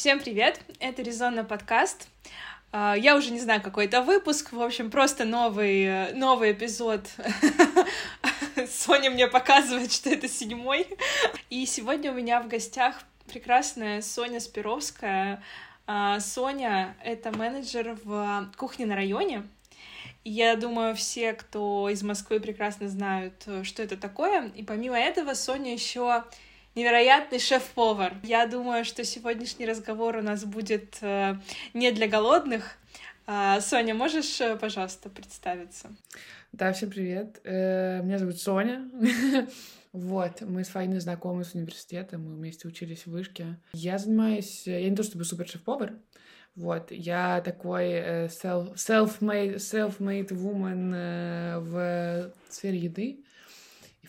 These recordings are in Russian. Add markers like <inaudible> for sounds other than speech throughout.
Всем привет! Это Резонно подкаст. А, я уже не знаю, какой это выпуск. В общем, просто новый, новый эпизод. <laughs> Соня мне показывает, что это седьмой. И сегодня у меня в гостях прекрасная Соня Спировская. А, Соня — это менеджер в кухне на районе. Я думаю, все, кто из Москвы, прекрасно знают, что это такое. И помимо этого, Соня еще невероятный шеф-повар. Я думаю, что сегодняшний разговор у нас будет э, не для голодных. А, Соня, можешь, э, пожалуйста, представиться? Да, всем привет. Э, меня зовут Соня. <laughs> Вот, мы с Фаиной знакомы с университета, мы вместе учились в вышке. Я занимаюсь, я не то чтобы супер шеф-повар, вот, я такой self, self-made, self-made woman в сфере еды.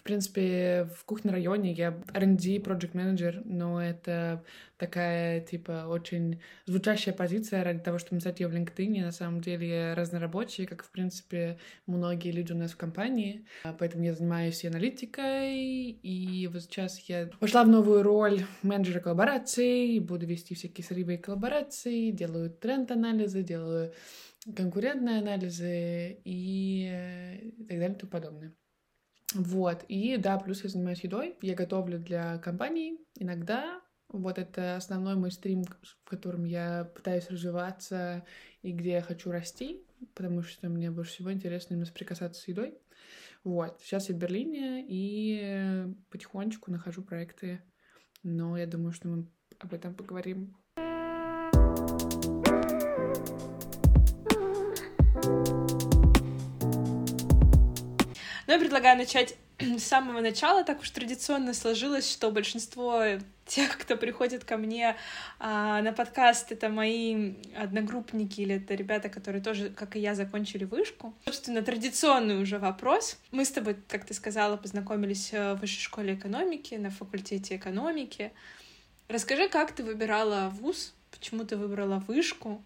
В принципе, в кухне районе я R&D, project manager, но это такая, типа, очень звучащая позиция ради того, чтобы написать ее в LinkedIn. На самом деле я разнорабочий, как, в принципе, многие люди у нас в компании. Поэтому я занимаюсь и аналитикой, и вот сейчас я пошла в новую роль менеджера коллабораций, буду вести всякие сырьевые коллаборации, делаю тренд-анализы, делаю конкурентные анализы и так далее и тому подобное. Вот, и да, плюс я занимаюсь едой, я готовлю для компаний иногда, вот это основной мой стрим, в котором я пытаюсь развиваться и где я хочу расти, потому что мне больше всего интересно именно соприкасаться с едой. Вот, сейчас я в Берлине и потихонечку нахожу проекты, но я думаю, что мы об этом поговорим Но я предлагаю начать <clears throat> с самого начала. Так уж традиционно сложилось, что большинство тех, кто приходит ко мне а, на подкаст, это мои одногруппники или это ребята, которые тоже, как и я, закончили вышку. Собственно, традиционный уже вопрос. Мы с тобой, как ты сказала, познакомились э, в высшей школе экономики, на факультете экономики. Расскажи, как ты выбирала вуз, почему ты выбрала вышку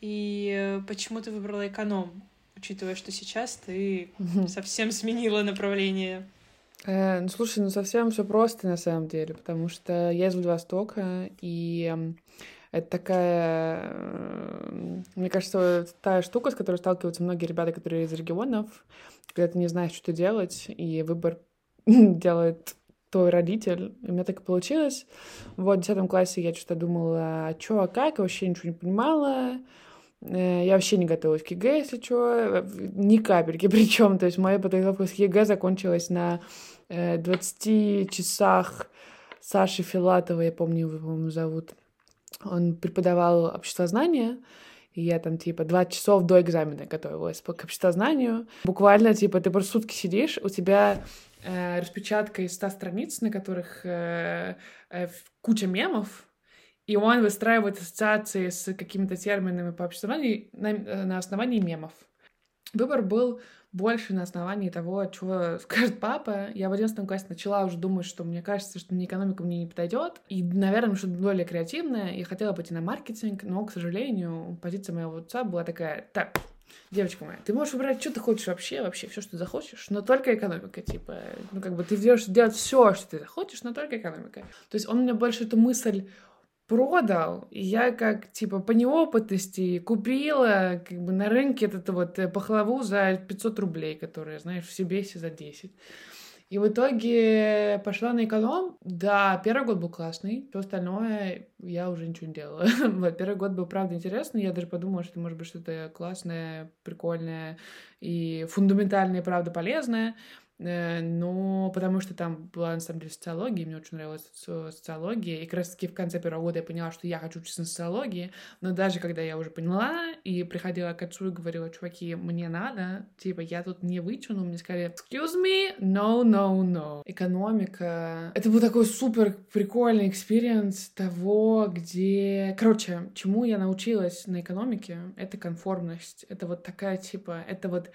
и э, почему ты выбрала эконом? Учитывая, что сейчас ты совсем сменила направление? Э, ну, слушай, ну совсем все просто на самом деле, потому что я из Владивостока, и это такая, э, мне кажется, та штука, с которой сталкиваются многие ребята, которые из регионов, когда ты не знаешь, что делать, и выбор <laughs> делает твой родитель. И у меня так и получилось. Вот, в 10 классе я что-то думала, а что, а как, вообще ничего не понимала. Э, я вообще не готовилась к ЕГЭ, если что, ни капельки <laughs> причем. То есть моя подготовка к ЕГЭ закончилась на 20 э, часах Саши Филатова, я помню, его, по-моему, зовут. Он преподавал обществознание, и я там, типа, два часов до экзамена готовилась к обществознанию. Буквально, типа, ты просто сутки сидишь, у тебя э, распечатка из 100 страниц, на которых э, э, куча мемов, и он выстраивает ассоциации с какими-то терминами по обществованию на, э, на основании мемов. Выбор был больше на основании того, чего <laughs> скажет папа. Я в 11 классе начала уже думать, что мне кажется, что мне экономика мне не подойдет. И, наверное, что-то более креативное. Я хотела пойти на маркетинг, но, к сожалению, позиция моего отца была такая, так, девочка моя, ты можешь выбрать, что ты хочешь вообще, вообще, все, что захочешь, но только экономика, типа, ну, как бы ты делаешь делать все, что ты захочешь, но только экономика. То есть он мне больше эту мысль продал, и я как, типа, по неопытности купила, как бы, на рынке эту вот э, пахлаву за 500 рублей, которая, знаешь, в Сибесе за 10. И в итоге пошла на эконом. Да, первый год был классный, все остальное я уже ничего не делала. <laughs> вот, первый год был, правда, интересный. Я даже подумала, что это может быть что-то классное, прикольное и фундаментальное, правда, полезное. Э, но потому что там была, на самом деле, социология, мне очень нравилась социология, и как раз таки в конце первого года я поняла, что я хочу учиться на социологии, но даже когда я уже поняла и приходила к отцу и говорила, чуваки, мне надо, типа, я тут не вытяну, мне сказали, excuse me, no, no, no. Экономика. Это был такой супер прикольный experience того, где... Короче, чему я научилась на экономике, это конформность, это вот такая, типа, это вот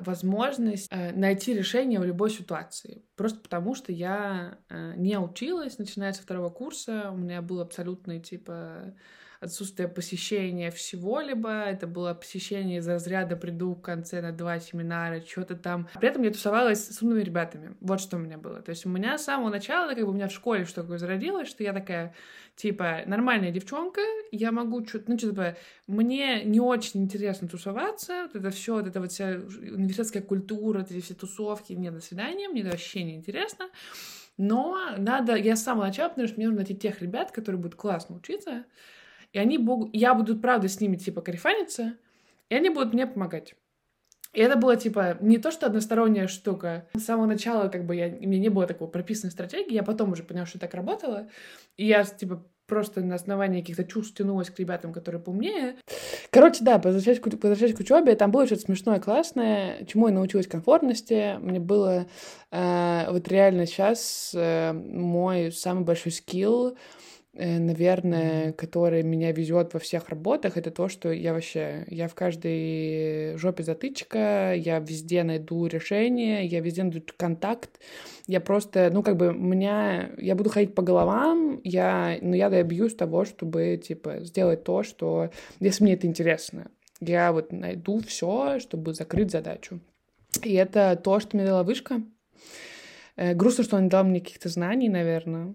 возможность э, найти решение в любой ситуации. Просто потому, что я э, не училась, начиная со второго курса, у меня был абсолютный, типа, отсутствие посещения всего-либо, это было посещение из разряда «приду в конце на два семинара», что-то там. При этом я тусовалась с умными ребятами. Вот что у меня было. То есть у меня с самого начала, как бы у меня в школе что такое зародилось, что я такая, типа, нормальная девчонка, я могу что-то, ну, типа, мне не очень интересно тусоваться, вот это все, вот это вот вся университетская культура, эти все тусовки, мне до свидания, мне это вообще не интересно. Но надо, я с самого начала, потому что мне нужно найти тех ребят, которые будут классно учиться, и они, богу, я буду, правда, с ними, типа, карифаниться, и они будут мне помогать. И это было, типа, не то, что односторонняя штука. С самого начала, как бы, я, у меня не было такого прописанной стратегии, я потом уже поняла, что так работало. И я, типа, просто на основании каких-то чувств тянулась к ребятам, которые поумнее. Короче, да, возвращаясь к, возвращаясь к учебе, там было что-то смешное, классное, чему я научилась комфортности. Мне было э, вот реально сейчас э, мой самый большой скилл наверное, который меня везет во всех работах, это то, что я вообще, я в каждой жопе затычка, я везде найду решение, я везде найду контакт, я просто, ну, как бы, меня, я буду ходить по головам, я, но я добьюсь того, чтобы, типа, сделать то, что, если мне это интересно, я вот найду все, чтобы закрыть задачу. И это то, что мне дала вышка. Э, грустно, что он не дал мне каких-то знаний, наверное.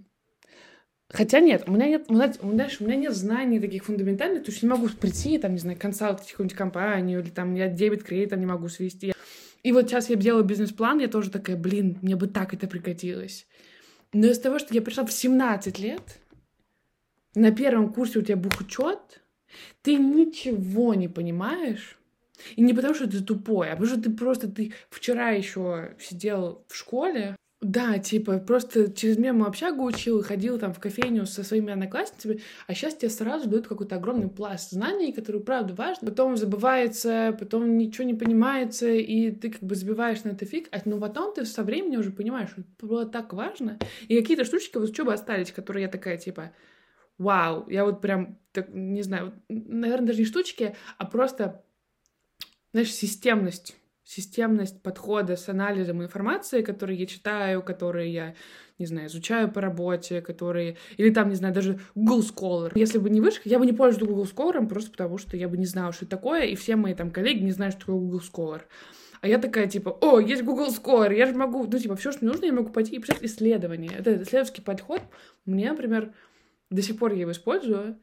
Хотя нет, у меня нет, у меня, у меня нет знаний таких фундаментальных, то есть не могу прийти, там, не знаю, консалтить какую-нибудь компанию, или там я дебет кредитом не могу свести. И вот сейчас я делаю бизнес-план, я тоже такая, блин, мне бы так это пригодилось. Но из того, что я пришла в 17 лет, на первом курсе у тебя бухучет, ты ничего не понимаешь, и не потому, что ты тупой, а потому что ты просто, ты вчера еще сидел в школе, да, типа, просто через мему общагу учил, ходил там в кофейню со своими одноклассницами, а сейчас тебе сразу дают какой-то огромный пласт знаний, которые, правда, важны. Потом забывается, потом ничего не понимается, и ты как бы забиваешь на это фиг, а но потом ты со временем уже понимаешь, что было так важно. И какие-то штучки вот учебы остались, которые я такая, типа, вау, я вот прям, так, не знаю, наверное, даже не штучки, а просто, знаешь, системность системность подхода с анализом информации, которые я читаю, которые я, не знаю, изучаю по работе, которые... Или там, не знаю, даже Google Scholar. Если бы не вышка, я бы не пользовалась Google Scholar просто потому, что я бы не знала, что это такое, и все мои там коллеги не знают, что такое Google Scholar. А я такая, типа, о, есть Google Scholar, я же могу, ну, типа, все, что мне нужно, я могу пойти и писать исследование. Это исследовательский подход. Мне, например, до сих пор я его использую,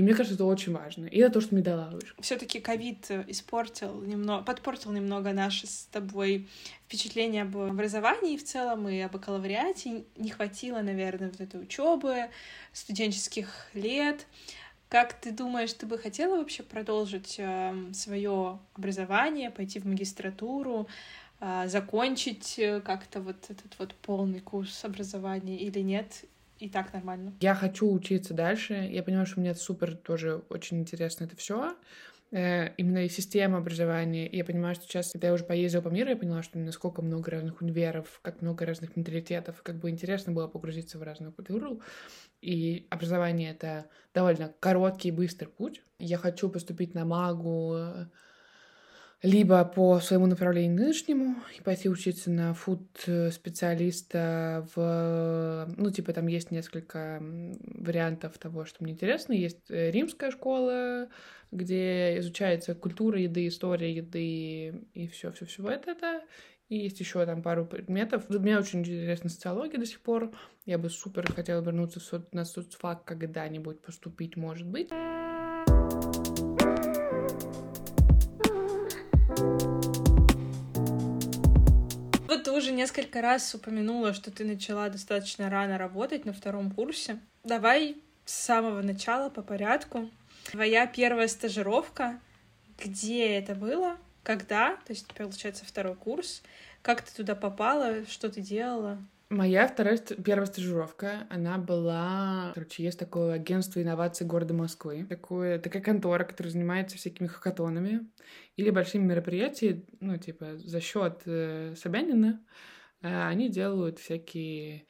и мне кажется, это очень важно. И это то, что мне дала вышка. Все-таки ковид испортил немного, подпортил немного наше с тобой впечатление об образовании в целом и об бакалавриате. Не хватило, наверное, вот этой учебы, студенческих лет. Как ты думаешь, ты бы хотела вообще продолжить э, свое образование, пойти в магистратуру, э, закончить э, как-то вот этот вот полный курс образования или нет? И так нормально. Я хочу учиться дальше. Я понимаю, что мне это супер тоже очень интересно это все. Э, именно и система образования. Я понимаю, что сейчас, когда я уже поездила по миру, я поняла, что насколько много разных универов, как много разных менталитетов, как бы интересно было погрузиться в разную культуру. И образование — это довольно короткий и быстрый путь. Я хочу поступить на магу, либо по своему направлению нынешнему и пойти учиться на фуд-специалиста в... Ну, типа, там есть несколько вариантов того, что мне интересно. Есть э, римская школа, где изучается культура еды, история еды и все, все, все это. это. И есть еще там пару предметов. Мне очень интересна социология до сих пор. Я бы супер хотела вернуться на соцфак когда-нибудь поступить, может быть. Ты уже несколько раз упомянула, что ты начала достаточно рано работать на втором курсе. Давай с самого начала по порядку. Твоя первая стажировка, где это было, когда, то есть, получается, второй курс, как ты туда попала, что ты делала? Моя вторая, первая стажировка, она была... Короче, есть такое агентство инноваций города Москвы. Такое, такая контора, которая занимается всякими хакатонами или большими мероприятиями, ну, типа, за счет э, Собянина. Э, они делают всякие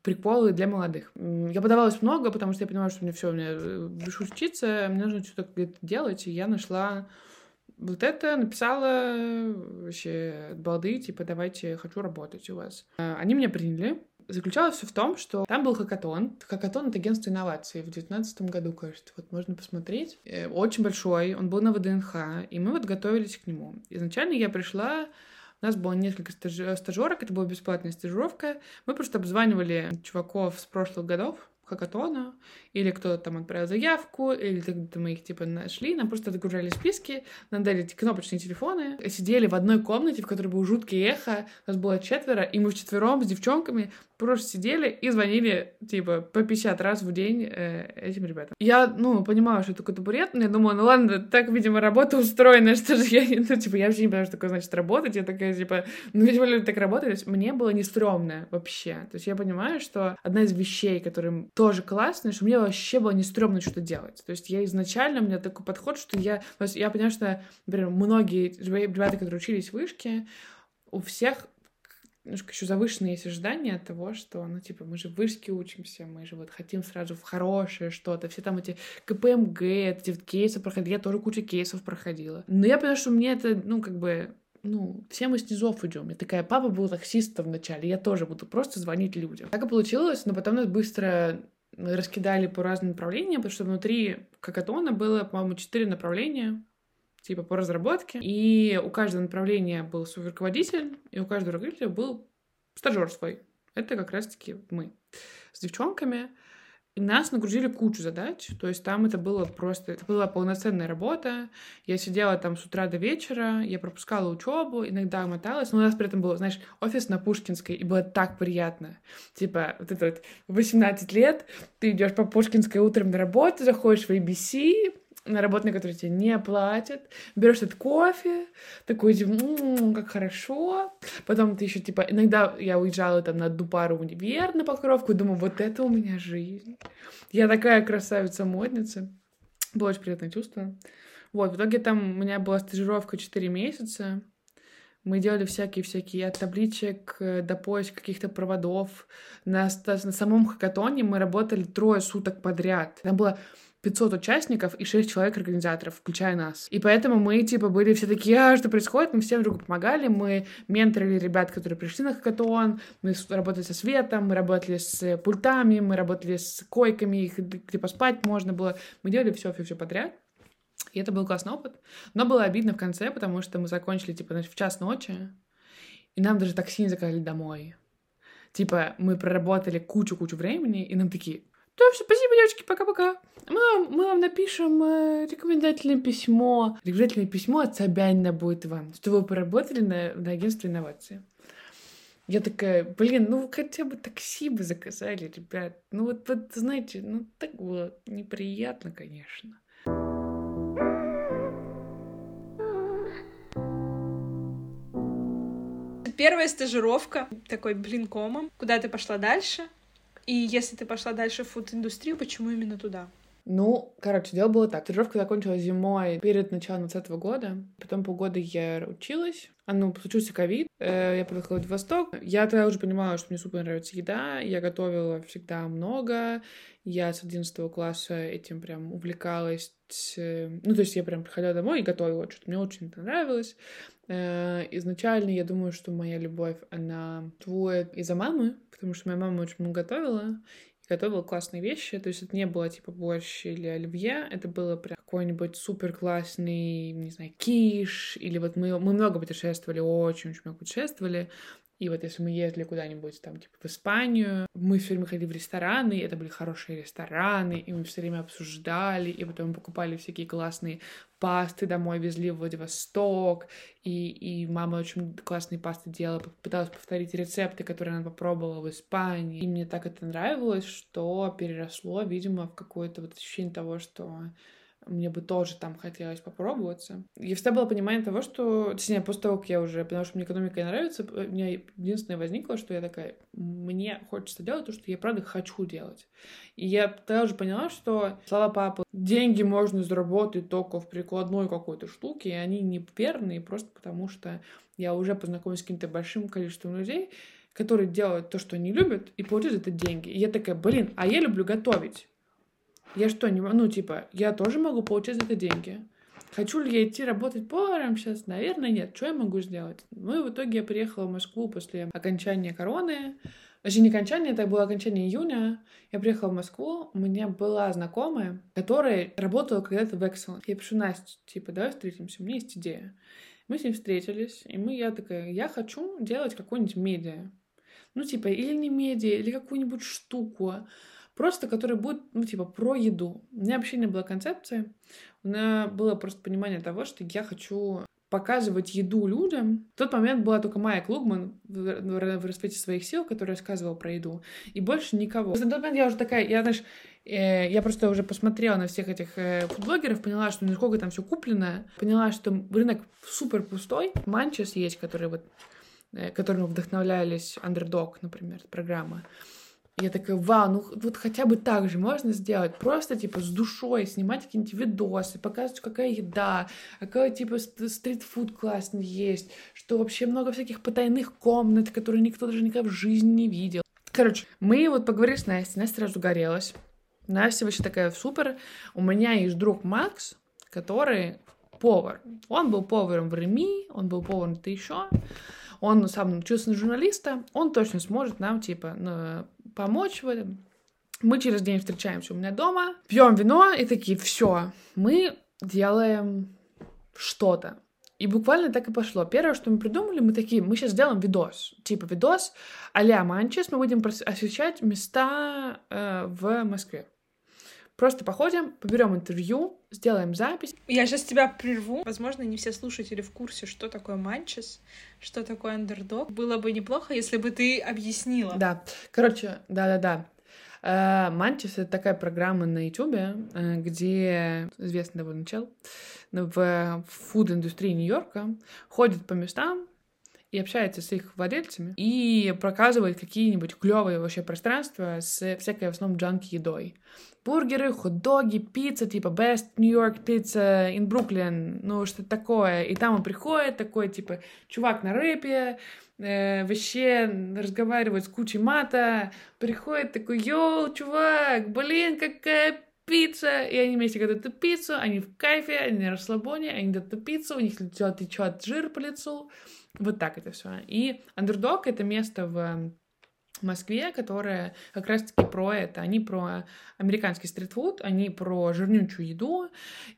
приколы для молодых. Я подавалась много, потому что я понимала, что мне все, мне э, выше учиться, мне нужно что-то делать, и я нашла вот это написала вообще от балды, типа, давайте, хочу работать у вас. А, они меня приняли. Заключалось все в том, что там был хакатон. Хакатон — это агентство инноваций в 2019 году, кажется. Вот можно посмотреть. Э, очень большой, он был на ВДНХ, и мы вот готовились к нему. Изначально я пришла у нас было несколько стажерок, это была бесплатная стажировка. Мы просто обзванивали чуваков с прошлых годов, хакатона, или кто-то там отправил заявку, или тогда мы их типа нашли, нам просто загружали списки, нам дали эти кнопочные телефоны, сидели в одной комнате, в которой был жуткий эхо, нас было четверо, и мы вчетвером с девчонками просто сидели и звонили, типа, по 50 раз в день э, этим ребятам. Я, ну, понимала, что это какой-то бред, но я думала, ну ладно, так, видимо, работа устроена, <laughs> что же я, ну, типа, я вообще не понимаю, что такое значит работать, я такая, типа, ну, видимо, люди так работают, мне было не стрёмно вообще, то есть я понимаю, что одна из вещей, которые тоже классные, что мне вообще было не стрёмно что-то делать, то есть я изначально, у меня такой подход, что я, то есть я понимаю, что, например, многие ребята, которые учились в вышке, у всех немножко еще завышенные есть ожидания от того, что, ну, типа, мы же в вышке учимся, мы же вот хотим сразу в хорошее что-то. Все там эти КПМГ, эти вот кейсы проходили, я тоже кучу кейсов проходила. Но я понимаю, что мне это, ну, как бы, ну, все мы с низов идем. Я такая, папа был таксистом вначале, я тоже буду просто звонить людям. Так и получилось, но потом нас быстро раскидали по разным направлениям, потому что внутри Какатона было, по-моему, четыре направления типа по разработке. И у каждого направления был свой руководитель, и у каждого руководителя был стажер свой. Это как раз-таки мы с девчонками. И нас нагрузили кучу задач, то есть там это было просто, это была полноценная работа. Я сидела там с утра до вечера, я пропускала учебу, иногда моталась, но у нас при этом был, знаешь, офис на Пушкинской, и было так приятно. Типа, вот это вот 18 лет, ты идешь по Пушкинской утром на работу, заходишь в ABC, на работу, на которую тебе не платят, берешь этот кофе, такой, м-м, как хорошо. Потом ты еще, типа, иногда я уезжала там на одну пару универ на покровку, думаю, вот это у меня жизнь. Я такая красавица-модница. Было очень приятное чувство. Вот, в итоге там у меня была стажировка 4 месяца. Мы делали всякие-всякие от табличек э, до поиска каких-то проводов. На, на самом хакатоне мы работали трое суток подряд. Там было 500 участников и 6 человек организаторов, включая нас. И поэтому мы, типа, были все такие, а, что происходит? Мы всем другу помогали, мы менторили ребят, которые пришли на хакатон, мы работали со светом, мы работали с пультами, мы работали с койками, их где поспать можно было. Мы делали все, все, все подряд. И это был классный опыт. Но было обидно в конце, потому что мы закончили, типа, в час ночи, и нам даже такси не заказали домой. Типа, мы проработали кучу-кучу времени, и нам такие, да, все, спасибо, девочки, пока-пока. Мы мы вам напишем э, рекомендательное письмо. Рекомендательное письмо от Собянина будет вам, что вы поработали на, на агентстве инновации. Я такая, блин, ну хотя бы такси бы заказали, ребят. Ну вот, вот знаете, ну так было неприятно, конечно. Первая стажировка, такой блин комом. Куда ты пошла дальше? И если ты пошла дальше в фуд-индустрию, почему именно туда? Ну, короче, дело было так. Стажировка закончилась зимой перед началом 2020 года. Потом полгода я училась. А ну, случился ковид. Э, я поехала в Восток. Я тогда уже понимала, что мне супер нравится еда. Я готовила всегда много. Я с 11 класса этим прям увлекалась. Ну, то есть я прям приходила домой и готовила что-то. Мне очень это нравилось. Э, изначально я думаю, что моя любовь, она твоет из-за мамы, потому что моя мама очень много готовила, и готовила классные вещи. То есть это не было типа борщ или оливье, это было прям какой-нибудь супер классный, не знаю, киш, или вот мы, мы много путешествовали, очень-очень много путешествовали, и вот если мы ездили куда-нибудь там, типа, в Испанию, мы все время ходили в рестораны, это были хорошие рестораны, и мы все время обсуждали, и потом покупали всякие классные пасты домой, везли в Владивосток, и, и мама очень классные пасты делала, пыталась повторить рецепты, которые она попробовала в Испании. И мне так это нравилось, что переросло, видимо, в какое-то вот ощущение того, что мне бы тоже там хотелось попробоваться. И всегда было понимание того, что... Точнее, после того, как я уже... Потому что мне экономика не нравится, у меня единственное возникло, что я такая... Мне хочется делать то, что я правда хочу делать. И я тогда уже поняла, что слова папы, деньги можно заработать только в прикладной какой-то штуке, и они не верные просто потому, что я уже познакомилась с каким-то большим количеством людей, которые делают то, что они любят, и получают это деньги. И я такая, блин, а я люблю готовить. Я что, не ну, типа, я тоже могу получать за это деньги. Хочу ли я идти работать поваром сейчас? Наверное, нет. Что я могу сделать? Ну и в итоге я приехала в Москву после окончания короны. Вообще не окончание, это было окончание июня. Я приехала в Москву, у меня была знакомая, которая работала когда-то в Excel. Я пишу, Настя, типа, давай встретимся, у меня есть идея. Мы с ней встретились, и мы, я такая, я хочу делать какую-нибудь медиа. Ну, типа, или не медиа, или какую-нибудь штуку, просто которая будет, ну, типа, про еду. У меня вообще не было концепции. У меня было просто понимание того, что я хочу показывать еду людям. В тот момент была только Майя Клугман в, в расцвете своих сил, которая рассказывала про еду. И больше никого. На тот момент я уже такая, я, знаешь, э, я просто уже посмотрела на всех этих э, фудблогеров, поняла, что насколько там все куплено, поняла, что рынок супер пустой. Манчес есть, который вот, э, которым вдохновлялись Underdog, например, программа. Я такая, вау, ну вот хотя бы так же можно сделать. Просто, типа, с душой снимать какие-нибудь видосы, показывать, какая еда, какой, типа, стритфуд классный есть, что вообще много всяких потайных комнат, которые никто даже никогда в жизни не видел. Короче, мы вот поговорили с Настей, Настя сразу горелась. Настя вообще такая супер. У меня есть друг Макс, который повар. Он был поваром в Реми, он был поваром-то еще он сам учился на журналиста, он точно сможет нам, типа, помочь в этом. Мы через день встречаемся у меня дома, пьем вино и такие, все, мы делаем что-то. И буквально так и пошло. Первое, что мы придумали, мы такие, мы сейчас сделаем видос. Типа видос а-ля Манчес, мы будем освещать места э, в Москве. Просто походим, поберем интервью, сделаем запись. Я сейчас тебя прерву. Возможно, не все слушатели в курсе, что такое манчес, что такое андердог. Было бы неплохо, если бы ты объяснила. Да. Короче, да-да-да. Манчес — это такая программа на Ютубе, э, где известный довольно чел в фуд-индустрии Нью-Йорка ходит по местам, и общается с их владельцами и показывает какие-нибудь клевые вообще пространства с всякой в основном junky едой. Бургеры, хот-доги, пицца, типа Best New York Pizza in Brooklyn, ну что такое. И там он приходит, такой, типа, чувак на рэпе, э, вообще разговаривает с кучей мата, приходит такой, yo, чувак, блин, какая пицца, и они вместе готовят эту пиццу, они в кайфе, они на расслабоне, они эту пиццу, у них лицо течет жир по лицу, вот так это все. И Underdog — это место в Москве, которая как раз-таки про это. Они про американский стритфуд, они про жирнючую еду,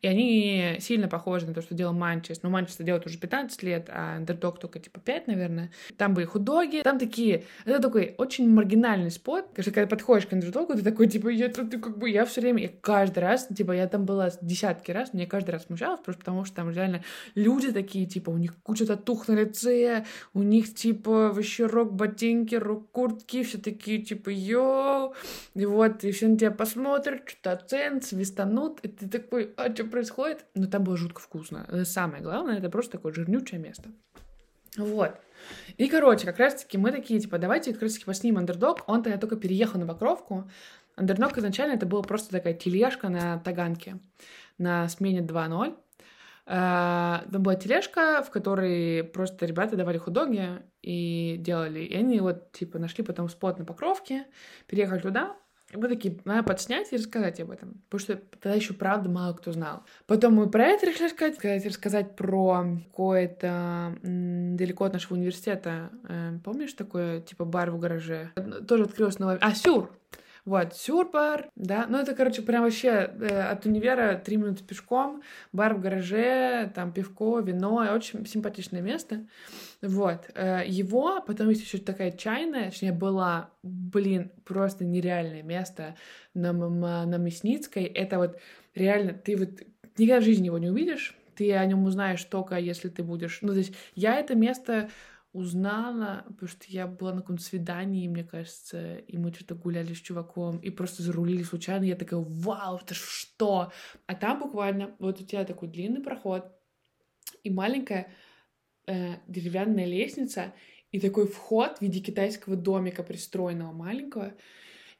и они сильно похожи на то, что делал Манчес. Но Манчес делает уже 15 лет, а Underdog только типа 5, наверное. Там были худоги, там такие... Это такой очень маргинальный спот. Когда, когда подходишь к Underdog, ты такой, типа, я тут как бы... Я все время, я каждый раз, типа, я там была десятки раз, мне каждый раз смущалась, просто потому что там реально люди такие, типа, у них куча татух на лице, у них, типа, вообще рок-ботинки, рок-куртки, чуваки все такие, типа, йоу, и вот, и все на тебя посмотрят, что-то оценят, свистанут, и ты такой, а что происходит? Но там было жутко вкусно. Это самое главное, это просто такое жирнючее место. Вот. И, короче, как раз-таки мы такие, типа, давайте как раз-таки поснимем андердог. Он тогда только переехал на Покровку. Андердог изначально это была просто такая тележка на Таганке на смене 2.0. А, там была тележка, в которой просто ребята давали худоги и делали. И они вот, типа, нашли потом спот на Покровке, переехали туда, и мы такие, надо подснять и рассказать об этом. Потому что тогда еще правда мало кто знал. Потом мы про это решили сказать, сказать рассказать про какое-то далеко от нашего университета. Э, помнишь такое, типа, бар в гараже? Тоже открылось новое... А, Сюр! Вот, сюрбар, да, ну это, короче, прям вообще э, от универа три минуты пешком, бар в гараже, там пивко, вино, очень симпатичное место. Вот, э, его, потом есть еще такая чайная, точнее, была, блин, просто нереальное место на, на Мясницкой, это вот реально, ты вот никогда в жизни его не увидишь, ты о нем узнаешь только если ты будешь, ну, то есть я это место узнала, потому что я была на каком-то свидании, мне кажется, и мы что-то гуляли с чуваком, и просто зарулили случайно, я такая, вау, это что? А там буквально, вот у тебя такой длинный проход, и маленькая э, деревянная лестница, и такой вход в виде китайского домика пристроенного маленького,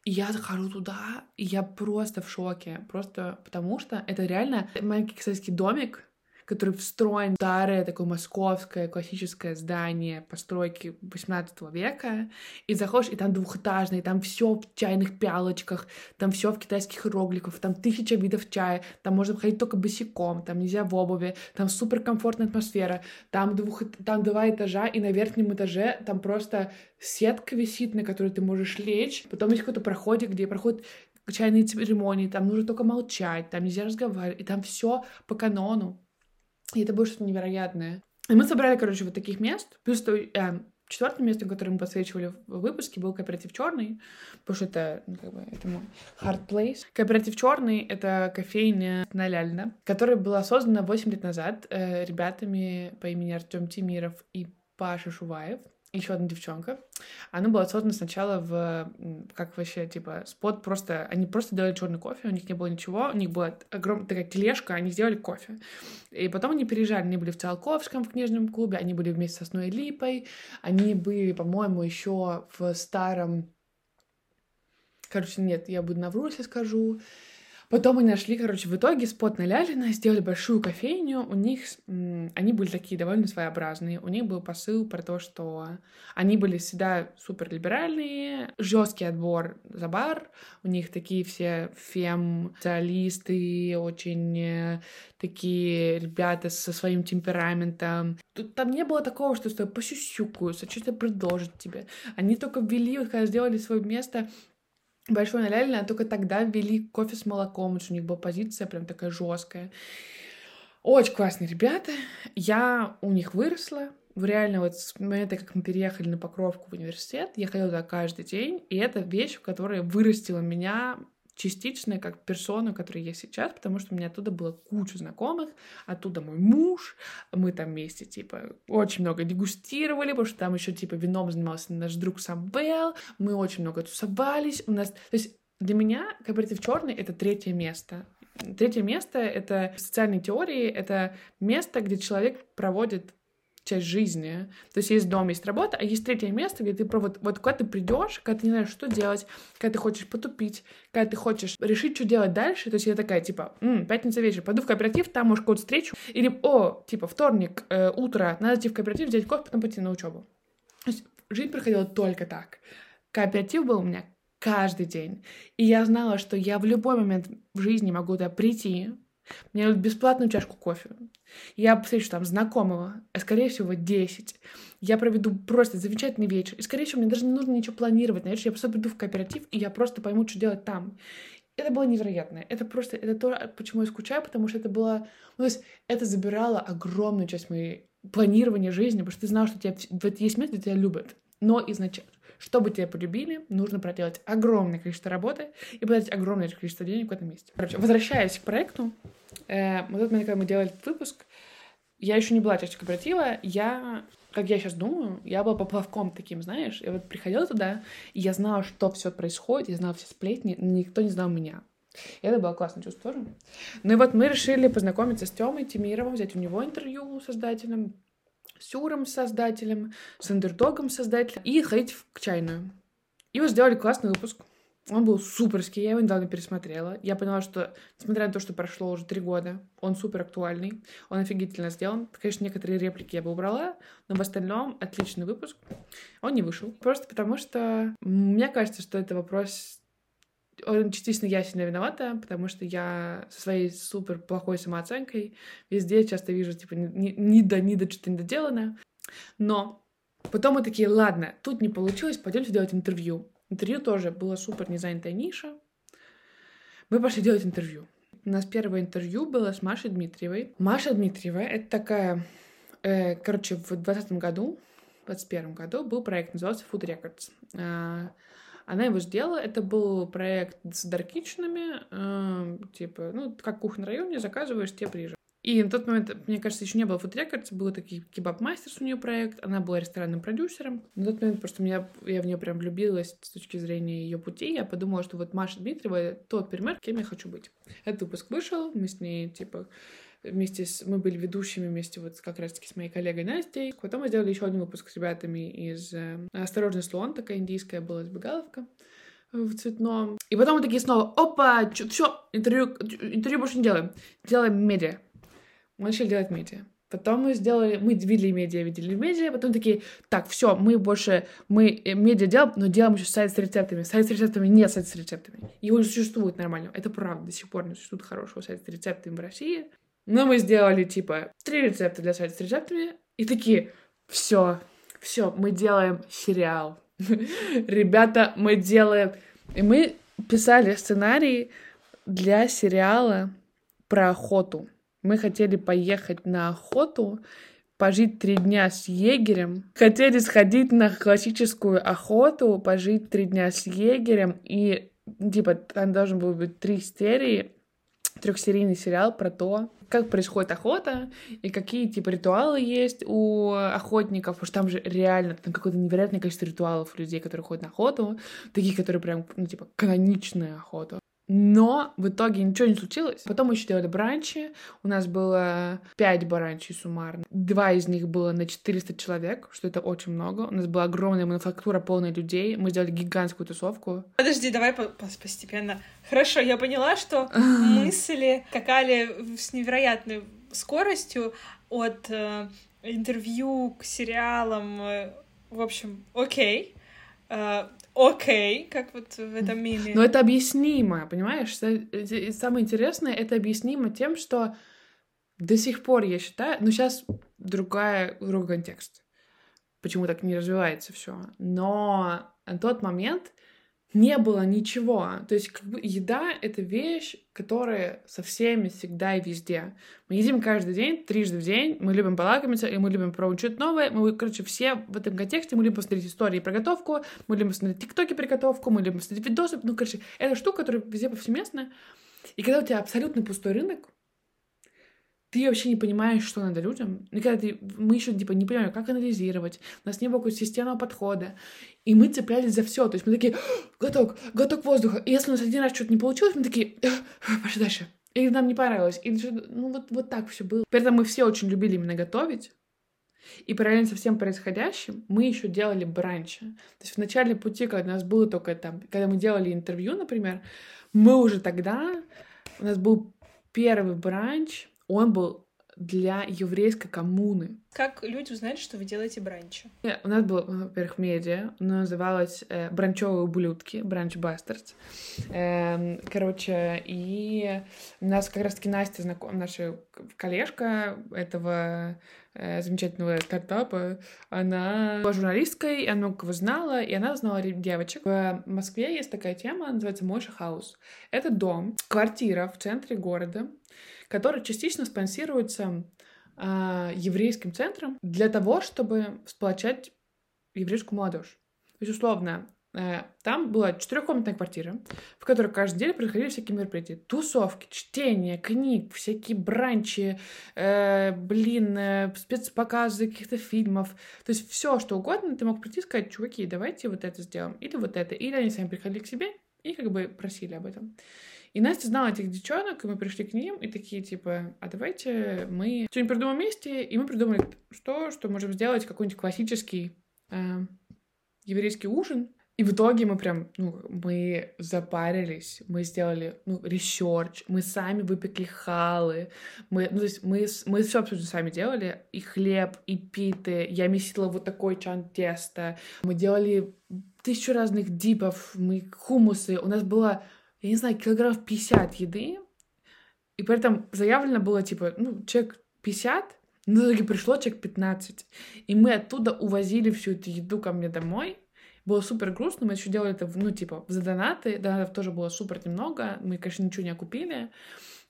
и я захожу туда, и я просто в шоке, просто потому что это реально маленький китайский домик, который встроен в старое такое московское классическое здание постройки 18 века, и заходишь, и там двухэтажный, там все в чайных пялочках, там все в китайских иероглифах, там тысяча видов чая, там можно ходить только босиком, там нельзя в обуви, там супер комфортная атмосфера, там, двух, там два этажа, и на верхнем этаже там просто сетка висит, на которой ты можешь лечь, потом есть какой-то проходик, где проходит чайные церемонии, там нужно только молчать, там нельзя разговаривать, и там все по канону. И это было что-то невероятное. И мы собрали, короче, вот таких мест. Плюс то, э, четвертым местом, которое мы подсвечивали в выпуске, был кооператив Черный, потому что это, ну, как бы, это мой hard place. Кооператив Черный — это кофейня на Ляльна, которая была создана 8 лет назад э, ребятами по имени Артем Тимиров и Паша Шуваев еще одна девчонка. Она была создана сначала в, как вообще, типа, спот просто... Они просто делали черный кофе, у них не было ничего, у них была огромная такая тележка, они сделали кофе. И потом они переезжали, они были в Циолковском, в книжном клубе, они были вместе с Сосной Липой, они были, по-моему, еще в старом... Короче, нет, я буду навру, если скажу. Потом мы нашли, короче, в итоге спот на Лялина, сделали большую кофейню. У них, они были такие довольно своеобразные. У них был посыл про то, что они были всегда супер либеральные, жесткий отбор за бар. У них такие все фем-специалисты, очень э, такие ребята со своим темпераментом. Тут там не было такого, что тобой посюсюкаются, что-то предложат тебе. Они только ввели, вот когда сделали свое место, Большой наляльный, а только тогда ввели кофе с молоком, у них была позиция прям такая жесткая. Очень классные ребята. Я у них выросла. В реально вот с момента, как мы переехали на Покровку в университет, я ходила туда каждый день, и это вещь, которая вырастила меня частично как персону, которая я сейчас, потому что у меня оттуда было куча знакомых, оттуда мой муж, мы там вместе, типа, очень много дегустировали, потому что там еще, типа, вином занимался наш друг Самвел, мы очень много тусовались, у нас, то есть для меня кооператив черный это третье место. Третье место — это в социальной теории, это место, где человек проводит часть жизни. То есть есть дом, есть работа, а есть третье место, где ты вот, вот когда ты придешь, когда ты не знаешь, что делать, когда ты хочешь потупить, когда ты хочешь решить, что делать дальше, то есть я такая, типа, М, пятница вечер, пойду в кооператив, там, может, кого-то встречу, или, о, типа, вторник, э, утро, надо идти в кооператив, взять кофе, потом пойти на учебу. То есть жизнь проходила только так. Кооператив был у меня каждый день. И я знала, что я в любой момент в жизни могу туда прийти, мне дают бесплатную чашку кофе. Я встречу там знакомого, а скорее всего 10. Я проведу просто замечательный вечер. И скорее всего мне даже не нужно ничего планировать. Знаешь, я просто приду в кооператив, и я просто пойму, что делать там. Это было невероятно. Это просто, это то, почему я скучаю, потому что это было, ну, то есть это забирало огромную часть моей планирования жизни, потому что ты знал, что тебя вот есть место, где тебя любят. Но изначально, чтобы тебя полюбили, нужно проделать огромное количество работы и потратить огромное количество денег в этом месте. Короче, возвращаясь к проекту, э, вот момент, когда мы делали этот выпуск, я еще не была частью кооператива, я, как я сейчас думаю, я была поплавком таким, знаешь, я вот приходила туда, и я знала, что все происходит, я знала все сплетни, но никто не знал меня. И это было классное чувство тоже. Ну и вот мы решили познакомиться с Тёмой Тимировым, взять у него интервью создателем, с Юром, создателем, с Андердогом, создателем, и ходить в чайную. И вот сделали классный выпуск. Он был суперский, я его недавно пересмотрела. Я поняла, что, несмотря на то, что прошло уже три года, он супер актуальный, он офигительно сделан. Конечно, некоторые реплики я бы убрала, но в остальном отличный выпуск. Он не вышел. Просто потому что мне кажется, что это вопрос частично я сильно виновата, потому что я со своей супер плохой самооценкой везде часто вижу, типа, ни да, ни да, что-то недоделано. Но потом мы такие, ладно, тут не получилось, пойдемте делать интервью. Интервью тоже была супер незанятая ниша. Мы пошли делать интервью. У нас первое интервью было с Машей Дмитриевой. Маша Дмитриева — это такая... Э, короче, в 2020 году, в 2021 году был проект, назывался Food Records. Она его сделала. Это был проект с даркичными, э, типа, ну, как кухня районе, заказываешь, тебе приезжают. И на тот момент, мне кажется, еще не было Food Records, был такой Kebab Masters у нее проект, она была ресторанным продюсером. На тот момент просто меня, я в нее прям влюбилась с точки зрения ее пути. Я подумала, что вот Маша Дмитриева тот пример, кем я хочу быть. Этот выпуск вышел, мы с ней, типа, вместе с... Мы были ведущими вместе вот как раз-таки с моей коллегой Настей. Потом мы сделали еще один выпуск с ребятами из э, «Осторожный слон», такая индийская была избегаловка в цветном. И потом мы такие снова, опа, все, интервью, интервью больше не делаем, делаем медиа. Мы начали делать медиа. Потом мы сделали, мы видели медиа, видели медиа, потом такие, так, все, мы больше, мы э, медиа делаем, но делаем еще сайт с рецептами. Сайт с рецептами нет сайт с рецептами. Его не существует нормально. Это правда, до сих пор не существует хорошего сайта с рецептами в России. Но мы сделали, типа, три рецепта для сайта с рецептами, и такие, все, все, мы делаем сериал. <laughs> Ребята, мы делаем... И мы писали сценарий для сериала про охоту. Мы хотели поехать на охоту, пожить три дня с егерем. Хотели сходить на классическую охоту, пожить три дня с егерем. И, типа, там должен был быть три серии, трехсерийный сериал про то, как происходит охота и какие, типа, ритуалы есть у охотников, потому что там же реально там какое-то невероятное количество ритуалов людей, которые ходят на охоту, такие, которые прям, ну, типа, каноничная охота. Но в итоге ничего не случилось. Потом мы еще делали бранчи. У нас было 5 бранчей суммарно. Два из них было на 400 человек, что это очень много. У нас была огромная мануфактура, полная людей. Мы сделали гигантскую тусовку. Подожди, давай по постепенно. Хорошо, я поняла, что <laughs> мысли скакали с невероятной скоростью от э, интервью к сериалам. Э, в общем, окей. Э, окей, как вот в этом меме. Но это объяснимо, понимаешь? Самое интересное, это объяснимо тем, что до сих пор, я считаю, ну сейчас другая, другой контекст, почему так не развивается все. Но на тот момент не было ничего. То есть, как бы еда — это вещь, которая со всеми всегда и везде. Мы едим каждый день, трижды в день, мы любим полакомиться, и мы любим что-то новое. Мы, короче, все в этом контексте, мы любим посмотреть истории про готовку, мы любим смотреть тиктоки про готовку, мы любим смотреть видосы. Ну, короче, это штука, которая везде повсеместная. И когда у тебя абсолютно пустой рынок, ты вообще не понимаешь, что надо людям. И когда ты, мы еще типа не понимаем, как анализировать. У нас не было какого-то системного подхода. И мы цеплялись за все. То есть мы такие, готов, готов воздуха. И если у нас один раз что-то не получилось, мы такие, пошли дальше. И нам не понравилось. И ну вот, вот так все было. При этом мы все очень любили именно готовить. И параллельно со всем происходящим мы еще делали бранчи. То есть в начале пути, когда у нас было только там, когда мы делали интервью, например, мы уже тогда, у нас был первый бранч, он был для еврейской коммуны. Как люди узнали, что вы делаете бранчи? У нас было, во-первых, медиа, оно называлось э, «Бранчевые ублюдки», «Бранч Бастердс». Э, короче, и у нас как раз-таки Настя, знаком, наша коллежка этого э, замечательного стартапа, она была журналисткой, она много кого знала, и она знала девочек. В Москве есть такая тема, называется «Мойша Хаус». Это дом, квартира в центре города, который частично спонсируется э, еврейским центром для того, чтобы сплочать еврейскую молодежь. То есть, условно, э, там была четырехкомнатная квартира, в которой каждый день происходили всякие мероприятия. Тусовки, чтение, книг, всякие бранчи, э, блин, э, спецпоказы каких-то фильмов. То есть все, что угодно, ты мог прийти и сказать, чуваки, давайте вот это сделаем, или вот это. Или они сами приходили к себе и как бы просили об этом. И Настя знала этих девчонок, и мы пришли к ним, и такие, типа, а давайте мы что-нибудь придумаем вместе, и мы придумали что, что можем сделать какой-нибудь классический э, еврейский ужин. И в итоге мы прям, ну, мы запарились, мы сделали, ну, research, мы сами выпекли халы, мы, ну, то есть мы, мы все абсолютно сами делали, и хлеб, и питы, я месила вот такой чан теста, мы делали тысячу разных dip ов, мы хумусы, у нас была я не знаю, килограмм 50 еды, и при этом заявлено было, типа, ну, человек 50, но в итоге пришло человек 15. И мы оттуда увозили всю эту еду ко мне домой. Было супер грустно, мы еще делали это, ну, типа, за донаты. Донатов тоже было супер немного, мы, конечно, ничего не окупили,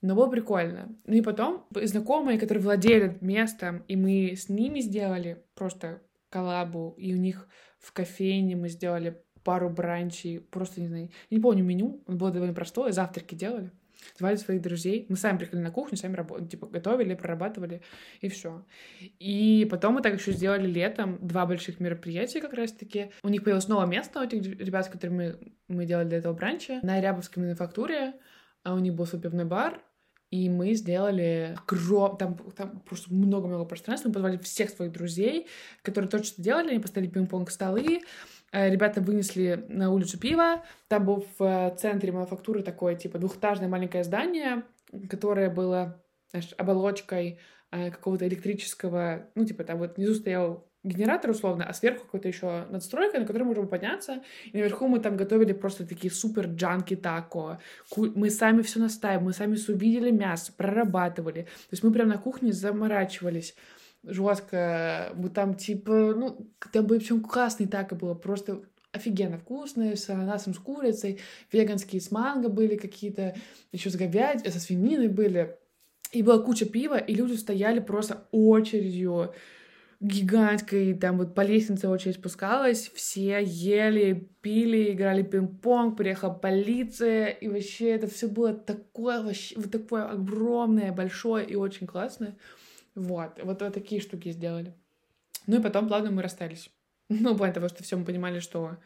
но было прикольно. Ну и потом знакомые, которые владели местом, и мы с ними сделали просто коллабу, и у них в кофейне мы сделали пару бранчей, просто не знаю, не помню меню, было довольно простое, завтраки делали, звали своих друзей, мы сами приходили на кухню, сами работали, типа готовили, прорабатывали, и все. И потом мы так еще сделали летом два больших мероприятия как раз-таки. У них появилось новое место, у этих ребят, с которыми мы, мы делали для этого бранча, на Рябовской мануфактуре, а у них был свой пивной бар, и мы сделали огром... Там, там просто много-много пространства. Мы позвали всех своих друзей, которые тоже что делали. Они поставили пинг-понг столы, ребята вынесли на улицу пиво. Там был в центре мануфактуры такое, типа, двухэтажное маленькое здание, которое было знаешь, оболочкой э, какого-то электрического, ну, типа, там вот внизу стоял генератор условно, а сверху какой-то еще надстройка, на которой можем подняться. И наверху мы там готовили просто такие супер джанки тако. Мы сами все настаивали, мы сами увидели мясо, прорабатывали. То есть мы прям на кухне заморачивались жестко. Мы там типа, ну, там было причем классный тако было, просто офигенно вкусные, с ананасом, с курицей, веганские с манго были какие-то, еще с говядиной, со свининой были. И была куча пива, и люди стояли просто очередью гигантской, там вот по лестнице очередь спускалась, все ели, пили, играли пинг-понг, приехала полиция, и вообще это все было такое, вообще, вот такое огромное, большое и очень классное. Вот, вот, вот такие штуки сделали. Ну и потом плавно мы расстались. <laughs> Ну, в плане того, что все мы понимали, что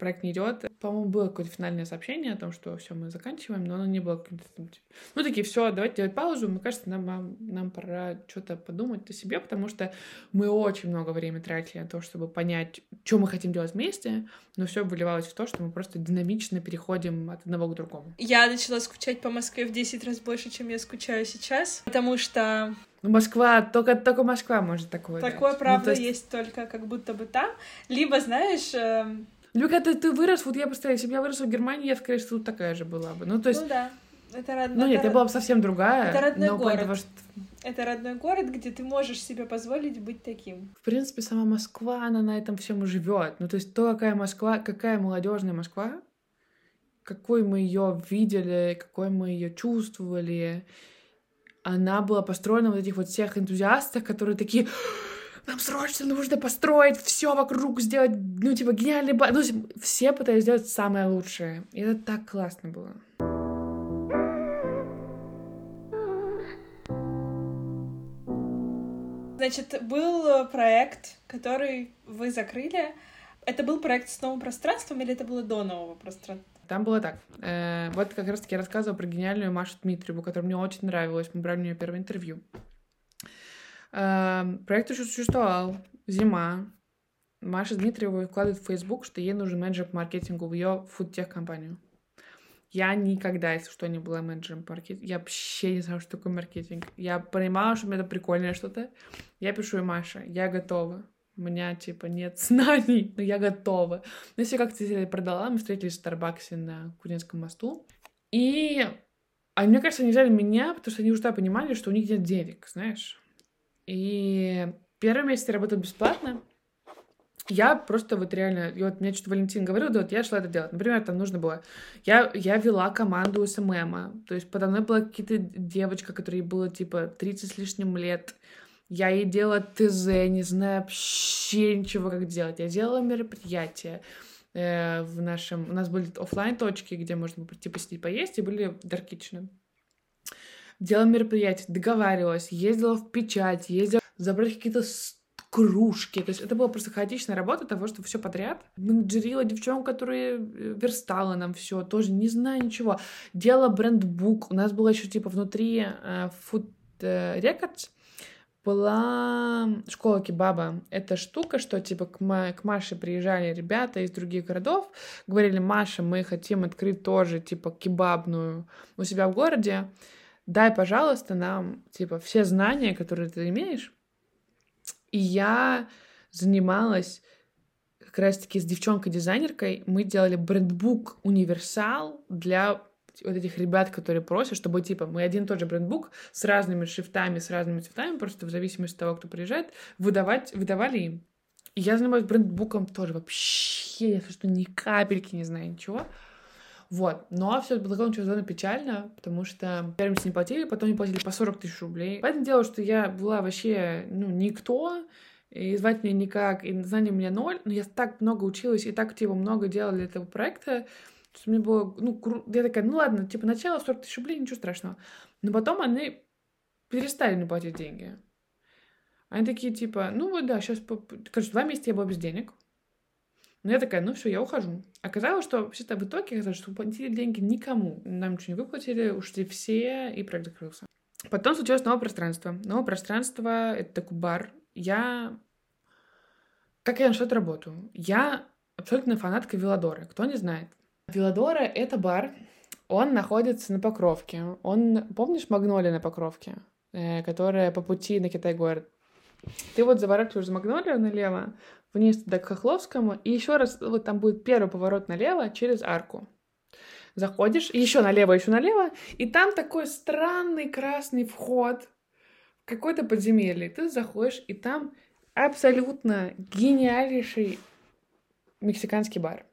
проект не идет. По-моему, было какое-то финальное сообщение о том, что все, мы заканчиваем, но оно не было каким-то там, типа... Ну, такие, все, давайте делать паузу. Мне кажется, нам, нам пора что-то подумать о себе, потому что мы очень много времени тратили на то, чтобы понять, что мы хотим делать вместе, но все выливалось в то, что мы просто динамично переходим от одного к другому. Я начала скучать по Москве в 10 раз больше, чем я скучаю сейчас, потому что ну, Москва, только, только Москва может такое. Такое, дать. правда, ну, есть... есть только как будто бы там. Либо, знаешь, эм, ну, когда ты, вырос, вот я представляю, если бы я выросла в Германии, я, скорее всего, такая же была бы. Ну, то есть... Ну, да. Это род... Ну, нет, это... я была бы совсем другая. Это родной но город. Того, что... Это родной город, где ты можешь себе позволить быть таким. В принципе, сама Москва, она на этом всем и живет. Ну, то есть то, какая Москва, какая молодежная Москва, какой мы ее видели, какой мы ее чувствовали, она была построена вот этих вот всех энтузиастах, которые такие нам срочно нужно построить все вокруг, сделать, ну, типа, гениальный ба... Ну, все пытались сделать самое лучшее. И это так классно было. Значит, был проект, который вы закрыли. Это был проект с новым пространством или это было до нового пространства? Там было так. Э, вот как раз-таки я рассказывала про гениальную Машу Дмитриеву, которая мне очень нравилась. Мы брали у нее первое интервью. Эм, проект еще существовал. Зима. Маша Дмитриева вкладывает в Facebook, что ей нужен менеджер по маркетингу в ее фудтех-компанию. Я никогда, если что, не была менеджером по маркетингу. Я вообще не знаю, что такое маркетинг. Я понимала, что это прикольное что-то. Я пишу ей, Маша, я готова. У меня, типа, нет <laughs> знаний, но я готова. Ну, если как-то продала, мы встретились в Старбаксе на Куринском мосту. И а мне кажется, они взяли меня, потому что они уже понимали, что у них нет денег, знаешь. И первый месяц я работала бесплатно. Я просто вот реально, и вот мне что-то Валентин говорил, да вот я шла это делать. Например, там нужно было, я, я вела команду СММа, то есть подо мной была какая-то девочка, которой было типа 30 с лишним лет, я ей делала ТЗ, не знаю вообще ничего, как делать. Я делала мероприятия э, в нашем... У нас были офлайн точки где можно было прийти посидеть, поесть, и были даркичны делала мероприятия, договаривалась, ездила в печать, ездила забрать какие-то кружки. То есть это была просто хаотичная работа того, что все подряд. Менеджерила девчонок, которые э, верстала нам все, тоже не знаю ничего. Делала брендбук. У нас было еще типа внутри э, Food э, Records была школа кебаба. Это штука, что типа к, Ма- к Маше приезжали ребята из других городов, говорили, Маша, мы хотим открыть тоже типа кебабную у себя в городе дай, пожалуйста, нам, типа, все знания, которые ты имеешь. И я занималась как раз-таки с девчонкой-дизайнеркой. Мы делали брендбук универсал для вот этих ребят, которые просят, чтобы, типа, мы один и тот же брендбук с разными шрифтами, с разными цветами, просто в зависимости от того, кто приезжает, выдавать, выдавали им. И я занимаюсь брендбуком тоже вообще, если что, ни капельки не знаю ничего. Вот. Но все это было закончилось довольно печально, потому что первым не платили, потом не платили по 40 тысяч рублей. Поэтому дело, что я была вообще, ну, никто, и звать меня никак, и знаний у меня ноль, но я так много училась и так, типа, много делала для этого проекта, что мне было, ну, кру... я такая, ну ладно, типа, начало 40 тысяч рублей, ничего страшного. Но потом они перестали мне платить деньги. Они такие, типа, ну вот да, сейчас... Короче, два месяца я была без денег. Но я такая, ну все, я ухожу. Оказалось, что вообще-то в итоге оказалось, что платили деньги никому. Нам ничего не выплатили, ушли все, и проект закрылся. Потом случилось новое пространство. Новое пространство — это такой бар. Я... Как я нашла эту работу? Я абсолютно фанатка Виладоры. Кто не знает. Виладора — это бар, Он находится на Покровке. Он, помнишь Магнолия на Покровке, э, которая по пути на Китай-город? Ты вот заворачиваешь за Магнолию налево, вниз туда к Хохловскому, и еще раз, вот там будет первый поворот налево через арку. Заходишь, еще налево, еще налево, и там такой странный красный вход в какое-то подземелье. Ты заходишь, и там абсолютно гениальнейший мексиканский бар.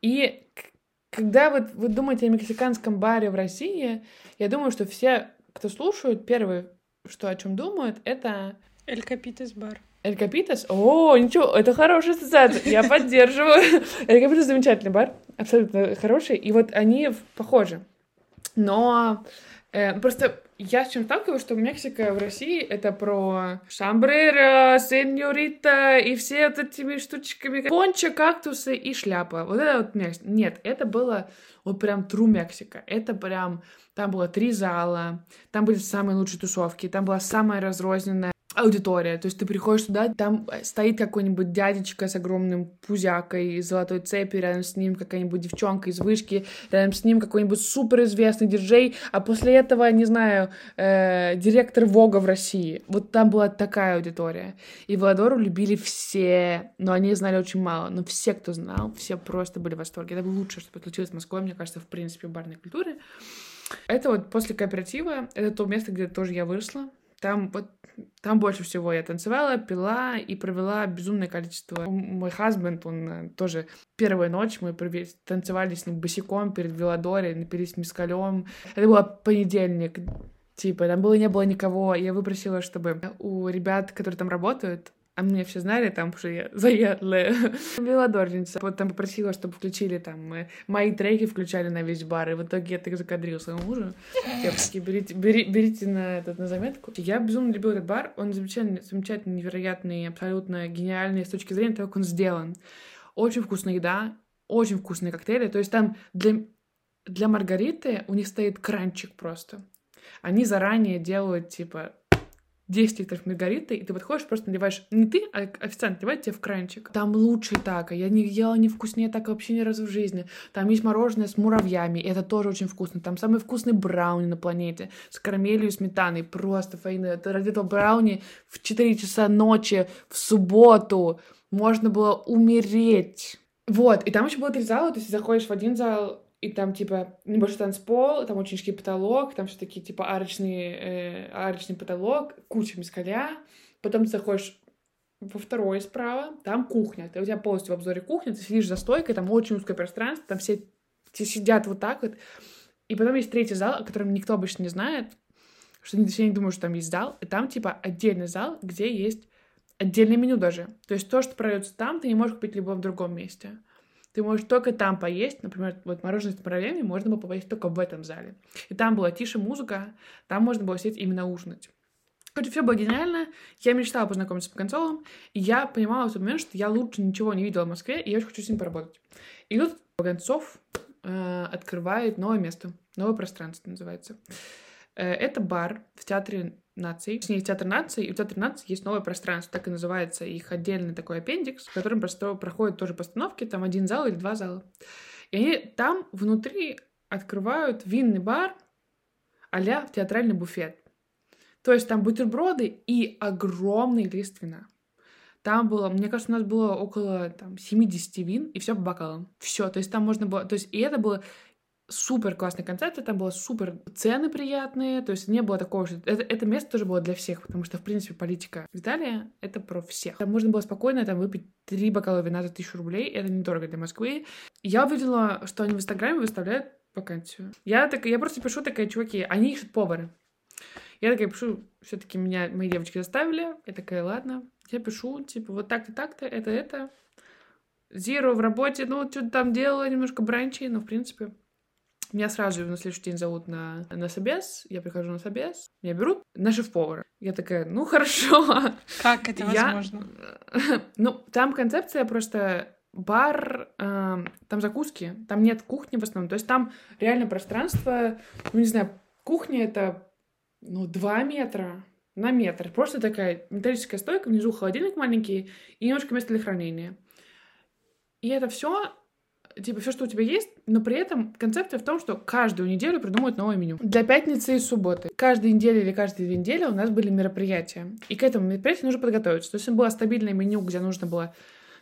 И когда вот вы думаете о мексиканском баре в России, я думаю, что все, кто слушают, первое, что о чем думают, это... Эль Капитес бар. Эль Капитес? О, ничего, это хорошая ассоциация, я поддерживаю. <laughs> Эль Капитес замечательный бар, абсолютно хороший, и вот они похожи. Но э, просто я с чем сталкиваюсь, что Мексика в России это про шамбрера, сеньорита и все вот этими штучками. Понча, кактусы и шляпа. Вот это вот Мексика. Нет, это было вот прям true Мексика. Это прям... Там было три зала, там были самые лучшие тусовки, там была самая разрозненная аудитория. То есть ты приходишь туда, там э, стоит какой-нибудь дядечка с огромным пузякой, золотой цепи, рядом с ним какая-нибудь девчонка из вышки, рядом с ним какой-нибудь суперизвестный диджей, а после этого, не знаю, э, директор Вога в России. Вот там была такая аудитория. И Владору любили все, но они знали очень мало. Но все, кто знал, все просто были в восторге. Это было лучшее, что случилось в Москве, мне кажется, в принципе, в барной культуре. Это вот после кооператива, это то место, где тоже я выросла. Там вот там больше всего я танцевала, пила и провела безумное количество. Мой хазбенд, он э, тоже первая ночь, мы танцевали с ним босиком перед Велодоре, напились мискалем. Это был понедельник, типа, там было не было никого. Я выпросила, чтобы у ребят, которые там работают, а меня все знали там, что я заядлая велодоржница. <laughs> Вот там попросила, чтобы включили там э, мои треки, включали на весь бар. И в итоге я так закадрила своему мужу. Девочки, берите, бери, берите на, этот, на заметку. Я безумно любила этот бар. Он замечательный, замечательный, невероятный, абсолютно гениальный с точки зрения того, как он сделан. Очень вкусная еда, очень вкусные коктейли. То есть там для, для Маргариты у них стоит кранчик просто. Они заранее делают, типа, 10 литров маргариты, и ты подходишь, просто наливаешь, не ты, а официант наливает тебе в кранчик. Там лучше так, я не ела не вкуснее так вообще ни разу в жизни. Там есть мороженое с муравьями, и это тоже очень вкусно. Там самый вкусный брауни на планете, с карамелью и сметаной. Просто, Фаина, это ради этого брауни в 4 часа ночи в субботу можно было умереть. Вот, и там еще было три зала, то есть заходишь в один зал, и там, типа, небольшой танцпол, там очень низкий потолок, там все такие, типа, арочный, э, арочный потолок, куча мискаля. Потом ты заходишь во второй справа, там кухня. Ты, у тебя полностью в обзоре кухня, ты сидишь за стойкой, там очень узкое пространство, там все, все сидят вот так вот. И потом есть третий зал, о котором никто обычно не знает, что все не думают, что там есть зал. И там, типа, отдельный зал, где есть отдельное меню даже. То есть то, что продается там, ты не можешь купить либо в другом месте. Ты можешь только там поесть. Например, вот мороженое с муравьями можно было поесть только в этом зале. И там была тише музыка, там можно было сидеть именно ужинать. Короче, все было гениально. Я мечтала познакомиться с Паканцовым, и я понимала в тот момент, что я лучше ничего не видела в Москве, и я очень хочу с ним поработать. И тут Паканцов э, открывает новое место, новое пространство называется. Э, это бар в театре наций. С ней театр наций, и в театре наций есть новое пространство, так и называется их отдельный такой аппендикс, в котором просто проходят тоже постановки, там один зал или два зала. И они там внутри открывают винный бар а в театральный буфет. То есть там бутерброды и огромный лист вина. Там было, мне кажется, у нас было около там, 70 вин, и все по бокалам. Все, то есть там можно было... То есть и это было супер классный концерт, там было супер цены приятные, то есть не было такого, что... Это, это место тоже было для всех, потому что, в принципе, политика в Италии — это про всех. Там можно было спокойно там выпить три бокала вина за тысячу рублей, это недорого для Москвы. Я увидела, что они в Инстаграме выставляют вакансию. Я, так, я просто пишу такая, чуваки, они ищут повара. Я такая пишу, все таки меня мои девочки заставили. Я такая, ладно. Я пишу, типа, вот так-то, так-то, это, это. Зиро в работе, ну, что-то там делала, немножко бранчей, но, в принципе, меня сразу на следующий день зовут на, на собес, я прихожу на собес, меня берут на шеф-повара. Я такая, ну <laughs> хорошо. Как это я... возможно? <laughs> ну, там концепция просто бар, э, там закуски, там нет кухни в основном, то есть там реально пространство, ну не знаю, кухня это, ну, два метра на метр, просто такая металлическая стойка, внизу холодильник маленький и немножко место для хранения. И это все типа, все, что у тебя есть, но при этом концепция в том, что каждую неделю придумывают новое меню. Для пятницы и субботы. Каждую неделю или каждые две недели у нас были мероприятия. И к этому мероприятию нужно подготовиться. То есть было стабильное меню, где нужно было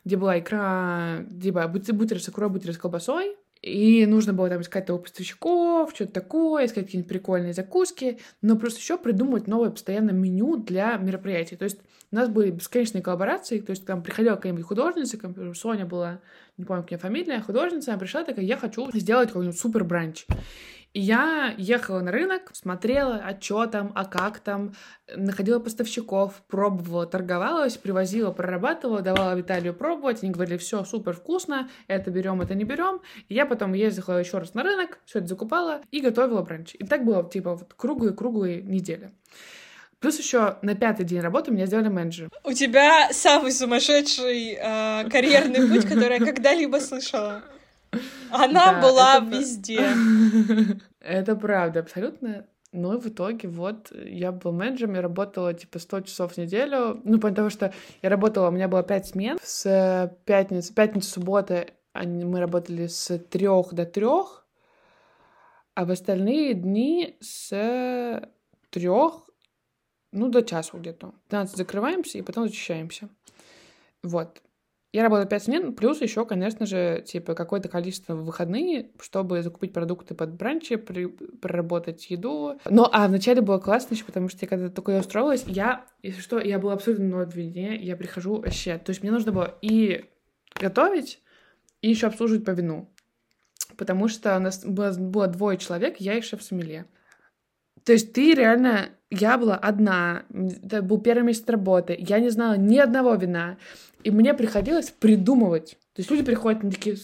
где была икра, типа бутеры с икрой, бутеры с колбасой, и нужно было там искать того поставщиков, что-то такое, искать какие-нибудь прикольные закуски, но просто еще придумывать новое постоянно меню для мероприятий. То есть у нас были бесконечные коллаборации, то есть там приходила какая-нибудь художница, Соня была, не помню, какая фамилия, художница, она пришла такая, я хочу сделать какой-нибудь супер бранч. И я ехала на рынок, смотрела, а что там, а как там, находила поставщиков, пробовала, торговалась, привозила, прорабатывала, давала Виталию пробовать. Они говорили, все супер вкусно, это берем, это не берем. И я потом ездила еще раз на рынок, все это закупала и готовила бранч. И так было, типа, вот круглые-круглые недели. Плюс еще на пятый день работы меня сделали менеджером. У тебя самый сумасшедший э, карьерный путь, <laughs> который я когда-либо слышала. Она да, была это... везде. <laughs> Это правда, абсолютно. Ну и в итоге вот я был менеджером, я работала типа 100 часов в неделю. Ну, потому что я работала, у меня было 5 смен. С пятницы, пятницы, субботы мы работали с трех до трех, а в остальные дни с трех, ну, до часу где-то. 15 закрываемся и потом зачищаемся. Вот. Я работаю 5 смен, плюс еще, конечно же, типа какое-то количество выходные, чтобы закупить продукты под бранчи, при, проработать еду. Но, а вначале было классно еще, потому что я когда только я устроилась, я, если что, я была абсолютно на вине, я прихожу вообще. То есть мне нужно было и готовить, и еще обслуживать по вину. Потому что у нас было, было двое человек, я и шеф-сомелье. То есть ты реально... Я была одна, это был первый месяц работы, я не знала ни одного вина. И мне приходилось придумывать. То есть люди приходят, они такие,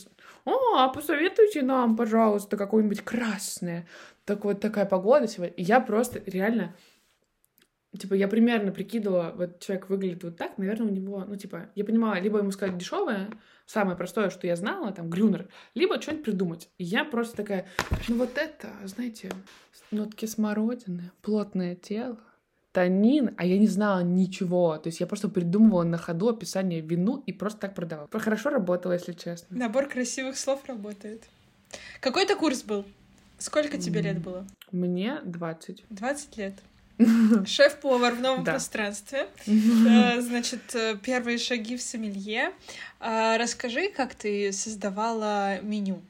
о, а посоветуйте нам, пожалуйста, какое-нибудь красное. Так вот такая погода сегодня. И я просто реально, типа, я примерно прикидывала, вот человек выглядит вот так, наверное, у него, ну, типа, я понимала, либо ему сказать дешевое, самое простое, что я знала, там, грюнер, либо что-нибудь придумать. И я просто такая, ну, вот это, знаете, нотки смородины, плотное тело, танин, а я не знала ничего. То есть я просто придумывала на ходу описание вину и просто так продавала. Хорошо работало, если честно. Набор красивых слов работает. Какой это курс был? Сколько тебе лет было? Мне 20. 20 лет. <laughs> Шеф-повар в новом пространстве. Э, значит, э, первые шаги в сомелье. А, расскажи, как ты создавала меню.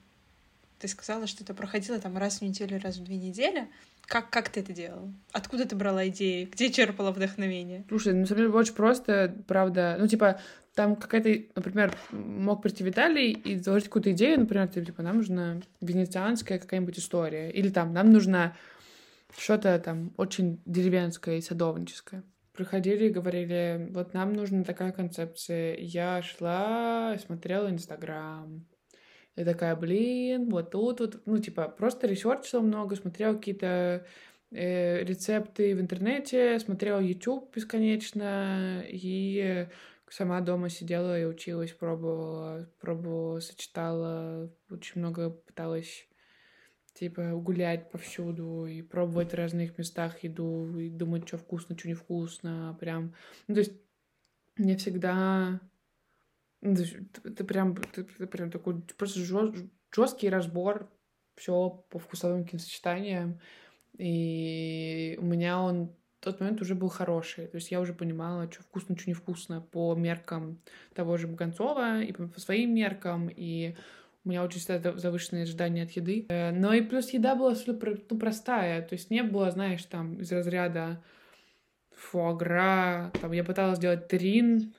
Ты сказала, что это проходило там раз в неделю, раз в две недели. Как, как ты это делала? Откуда ты брала идеи? Где черпала вдохновение? Слушай, ну, на самом деле, очень просто, правда. Ну, типа, там какая-то, например, мог прийти Виталий и заложить какую-то идею, например, типа, нам нужна венецианская какая-нибудь история. Или там, нам нужна что-то там очень деревенское и садовническое. Приходили и говорили, вот нам нужна такая концепция. Я шла, смотрела Инстаграм, я такая, блин, вот тут вот, ну, типа, просто ресерчила много, смотрела какие-то э, рецепты в интернете, смотрела YouTube бесконечно, и сама дома сидела и училась, пробовала, пробовала, сочетала, очень много пыталась типа гулять повсюду и пробовать в разных местах еду и думать, что вкусно, что невкусно, прям, ну, то есть мне всегда ну, это прям, это прям такой просто жесткий разбор все по вкусовым сочетаниям. И у меня он в тот момент уже был хороший. То есть я уже понимала, что вкусно, что невкусно по меркам того же Баганцова и по своим меркам. И у меня очень всегда завышенные ожидания от еды. Э, но и плюс еда была абсолютно ну, простая. То есть не было, знаешь, там из разряда фуагра. Там я пыталась сделать трин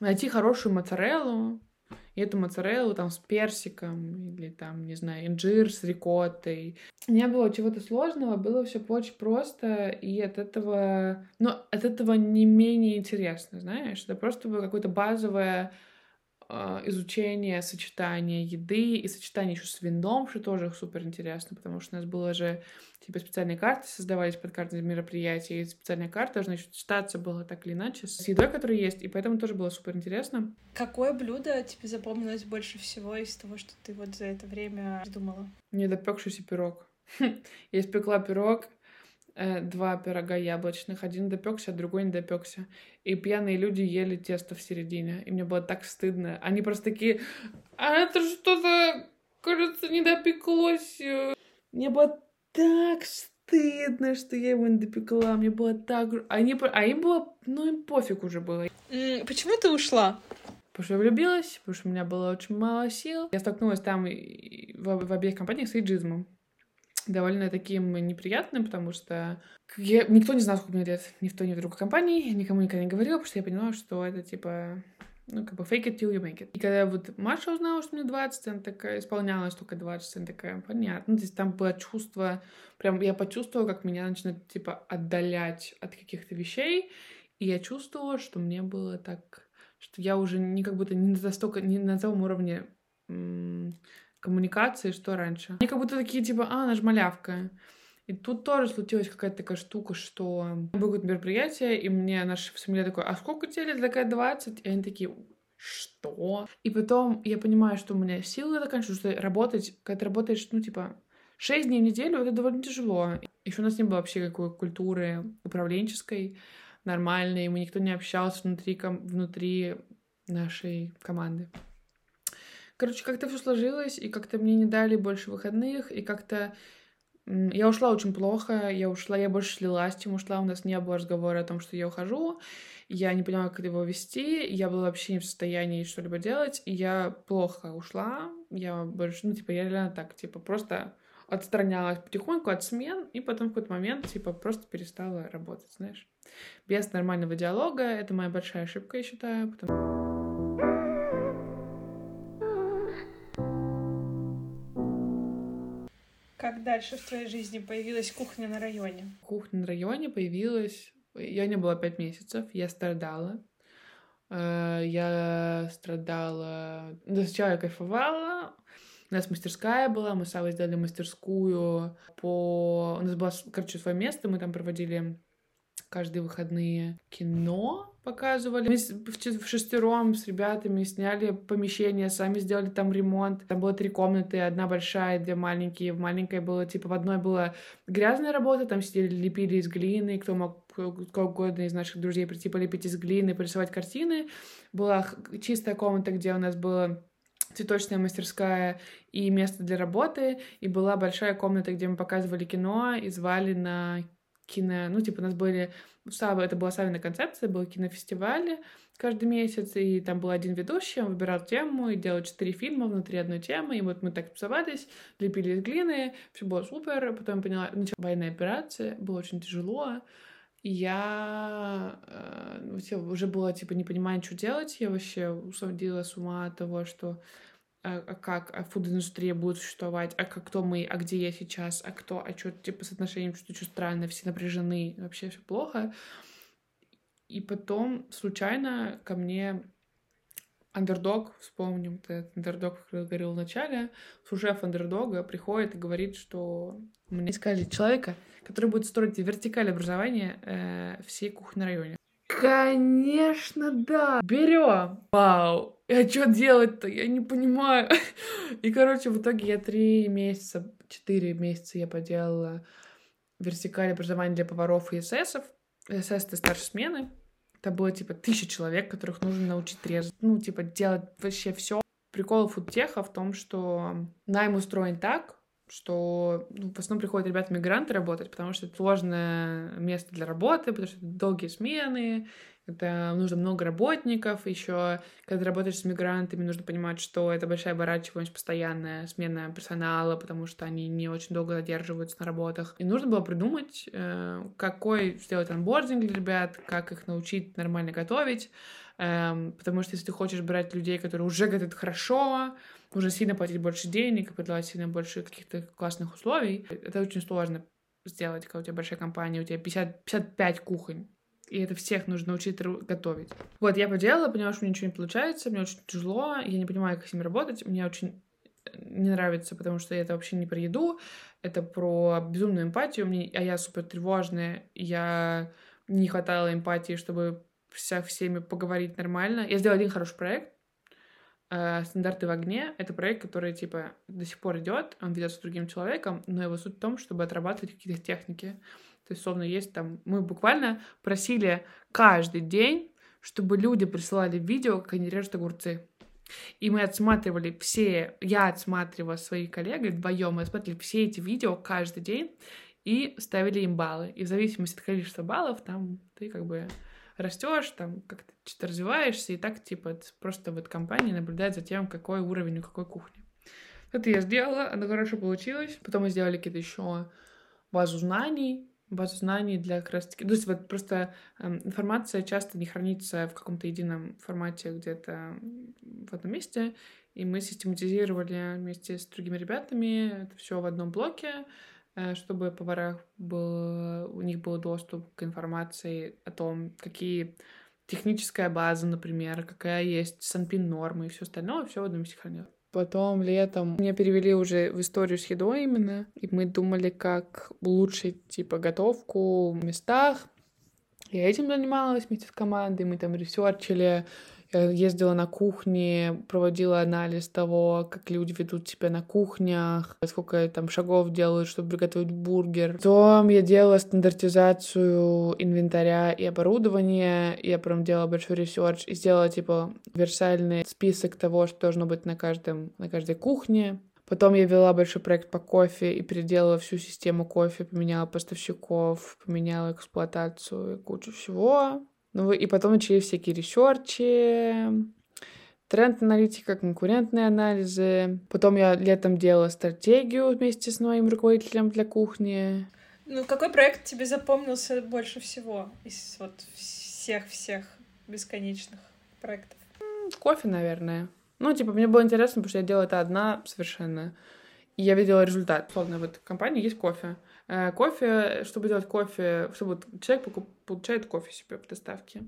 найти хорошую моцареллу, и эту моцареллу там с персиком или там, не знаю, инжир с рикоттой. Не было чего-то сложного, было все очень просто, и от этого, ну, от этого не менее интересно, знаешь, это просто было какое-то базовое изучение сочетания еды и сочетание еще с вином, что тоже супер интересно, потому что у нас было же типа специальные карты создавались под карты мероприятий, и специальная карта должна еще читаться была так или иначе с едой, которая есть, и поэтому тоже было супер интересно. Какое блюдо тебе запомнилось больше всего из того, что ты вот за это время думала? Недопекшийся пирог. <laughs> Я испекла пирог, э, два пирога яблочных. Один допекся, а другой не допекся. И пьяные люди ели тесто в середине. И мне было так стыдно. Они просто такие, а это что-то, кажется, не допеклось. Мне было так стыдно, что я его не допекла. Мне было так... Они... А им было... Ну, им пофиг уже было. Почему ты ушла? Потому что я влюбилась, потому что у меня было очень мало сил. Я столкнулась там в, в обеих компаниях с эйджизмом. Довольно таким неприятным, потому что я, никто не знал, сколько мне лет. Ни в той, ни в другой компании. Никому никогда не говорила, потому что я поняла, что это типа ну, как бы fake it till you make it. И когда вот Маша узнала, что мне 20, она такая, исполнялась только 20, она такая, понятно. Ну, то есть там было чувство, прям я почувствовала, как меня начинает, типа, отдалять от каких-то вещей, и я чувствовала, что мне было так, что я уже не как будто не настолько, не на том уровне коммуникации, что раньше. Они как будто такие, типа, а, она же малявка. И тут тоже случилась какая-то такая штука, что было какое-то мероприятие, и мне наша семья такой, а сколько тебе лет? Такая 20. И они такие, что? И потом я понимаю, что у меня силы заканчиваются, что работать, когда ты работаешь, ну, типа, 6 дней в неделю, это довольно тяжело. Еще у нас не было вообще какой культуры управленческой, нормальной, мы никто не общался внутри, внутри нашей команды. Короче, как-то все сложилось, и как-то мне не дали больше выходных, и как-то я ушла очень плохо, я ушла, я больше слилась, чем ушла, у нас не было разговора о том, что я ухожу, я не поняла, как его вести, я была вообще не в состоянии что-либо делать, и я плохо ушла, я больше, ну, типа, я реально так, типа, просто отстранялась потихоньку от смен, и потом в какой-то момент, типа, просто перестала работать, знаешь. Без нормального диалога, это моя большая ошибка, я считаю, потому Как дальше в твоей жизни появилась кухня на районе? Кухня на районе появилась... Я не была пять месяцев, я страдала. Э, я страдала... Ну, сначала я кайфовала, у нас мастерская была, мы с Авой сделали мастерскую по... У нас было, короче, свое место, мы там проводили каждые выходные кино показывали. Мы в шестером с ребятами сняли помещение, сами сделали там ремонт. Там было три комнаты, одна большая, две маленькие. В маленькой было, типа, в одной была грязная работа, там сидели, лепили из глины, кто мог кто угодно из наших друзей прийти полепить из глины, порисовать картины. Была чистая комната, где у нас было цветочная мастерская и место для работы, и была большая комната, где мы показывали кино и звали на кино... Ну, типа, у нас были... Это была Савина концепция, был кинофестиваль каждый месяц, и там был один ведущий, он выбирал тему и делал четыре фильма внутри одной темы, и вот мы так тусовались, лепили из глины, все было супер, потом поняла, начала военная операция, было очень тяжело, я э, уже было, типа, не понимая, что делать, я вообще усадила с ума от того, что как а фуд-индустрия будет существовать, а как кто мы, а где я сейчас, а кто, а что, типа, с отношением, что что странно, все напряжены, вообще все плохо. И потом случайно ко мне андердог, вспомним этот андердог, который говорил в начале, андердога приходит и говорит, что мне искали человека, который будет строить вертикаль образования э, всей кухни районе. Конечно, да. Берем. Вау. А что делать-то? Я не понимаю. И, короче, в итоге я три месяца, четыре месяца я поделала вертикаль образования для поваров и эсэсов. СС — это старшей смены. Это было, типа, тысяча человек, которых нужно научить резать. Ну, типа, делать вообще все. Прикол фудтеха в том, что найм устроен так, что ну, в основном приходят ребята-мигранты работать, потому что это сложное место для работы, потому что это долгие смены, это нужно много работников, еще когда ты работаешь с мигрантами, нужно понимать, что это большая оборачиваемость, постоянная смена персонала, потому что они не очень долго задерживаются на работах. И нужно было придумать, э, какой сделать анбординг для ребят, как их научить нормально готовить, эм, потому что если ты хочешь брать людей, которые уже готовят хорошо, уже сильно платить больше денег и предлагать сильно больше каких-то классных условий, это очень сложно сделать, когда у тебя большая компания, у тебя 50, 55 кухонь, и это всех нужно научить готовить. Вот, я поделала, поняла, что у меня ничего не получается, мне очень тяжело, я не понимаю, как с ними работать, мне очень не нравится, потому что это вообще не про еду, это про безумную эмпатию, мне, а я супер тревожная, я не хватало эмпатии, чтобы со всеми поговорить нормально. Я сделала один хороший проект, стандарты в огне это проект, который типа до сих пор идет, он ведется с другим человеком, но его суть в том, чтобы отрабатывать какие-то техники. То есть, словно есть там... Мы буквально просили каждый день, чтобы люди присылали видео, как они режут огурцы. И мы отсматривали все, я отсматривала своих коллег вдвоем, мы отсматривали все эти видео каждый день и ставили им баллы. И в зависимости от количества баллов, там ты как бы растешь, там как-то что-то развиваешься, и так, типа, просто вот компания наблюдает за тем, какой уровень у какой кухни. Это я сделала, оно хорошо получилось. Потом мы сделали какие-то еще базу знаний, базу знаний для как раз таки... То есть вот просто э, информация часто не хранится в каком-то едином формате где-то в одном месте, и мы систематизировали вместе с другими ребятами это все в одном блоке, чтобы поварах был, у них был доступ к информации о том, какие техническая база, например, какая есть санпин нормы и все остальное, все в одном месте хранилось. Потом летом меня перевели уже в историю с едой именно, и мы думали, как улучшить, типа, готовку в местах. Я этим занималась вместе с командой, мы там research или ездила на кухни, проводила анализ того, как люди ведут себя на кухнях, сколько там шагов делают, чтобы приготовить бургер. Потом я делала стандартизацию инвентаря и оборудования. Я прям делала большой research и сделала, типа, универсальный список того, что должно быть на, каждом, на каждой кухне. Потом я вела большой проект по кофе и переделала всю систему кофе, поменяла поставщиков, поменяла эксплуатацию и кучу всего. Ну и потом начались всякие ресерчи, тренд-аналитика, конкурентные анализы. Потом я летом делала стратегию вместе с моим руководителем для кухни. Ну, какой проект тебе запомнился больше всего из вот всех-всех бесконечных проектов? Кофе, наверное. Ну, типа, мне было интересно, потому что я делала это одна совершенно. И я видела результат. Словно вот в компании есть кофе. Э, кофе, чтобы делать кофе, чтобы человек получает кофе себе по доставке.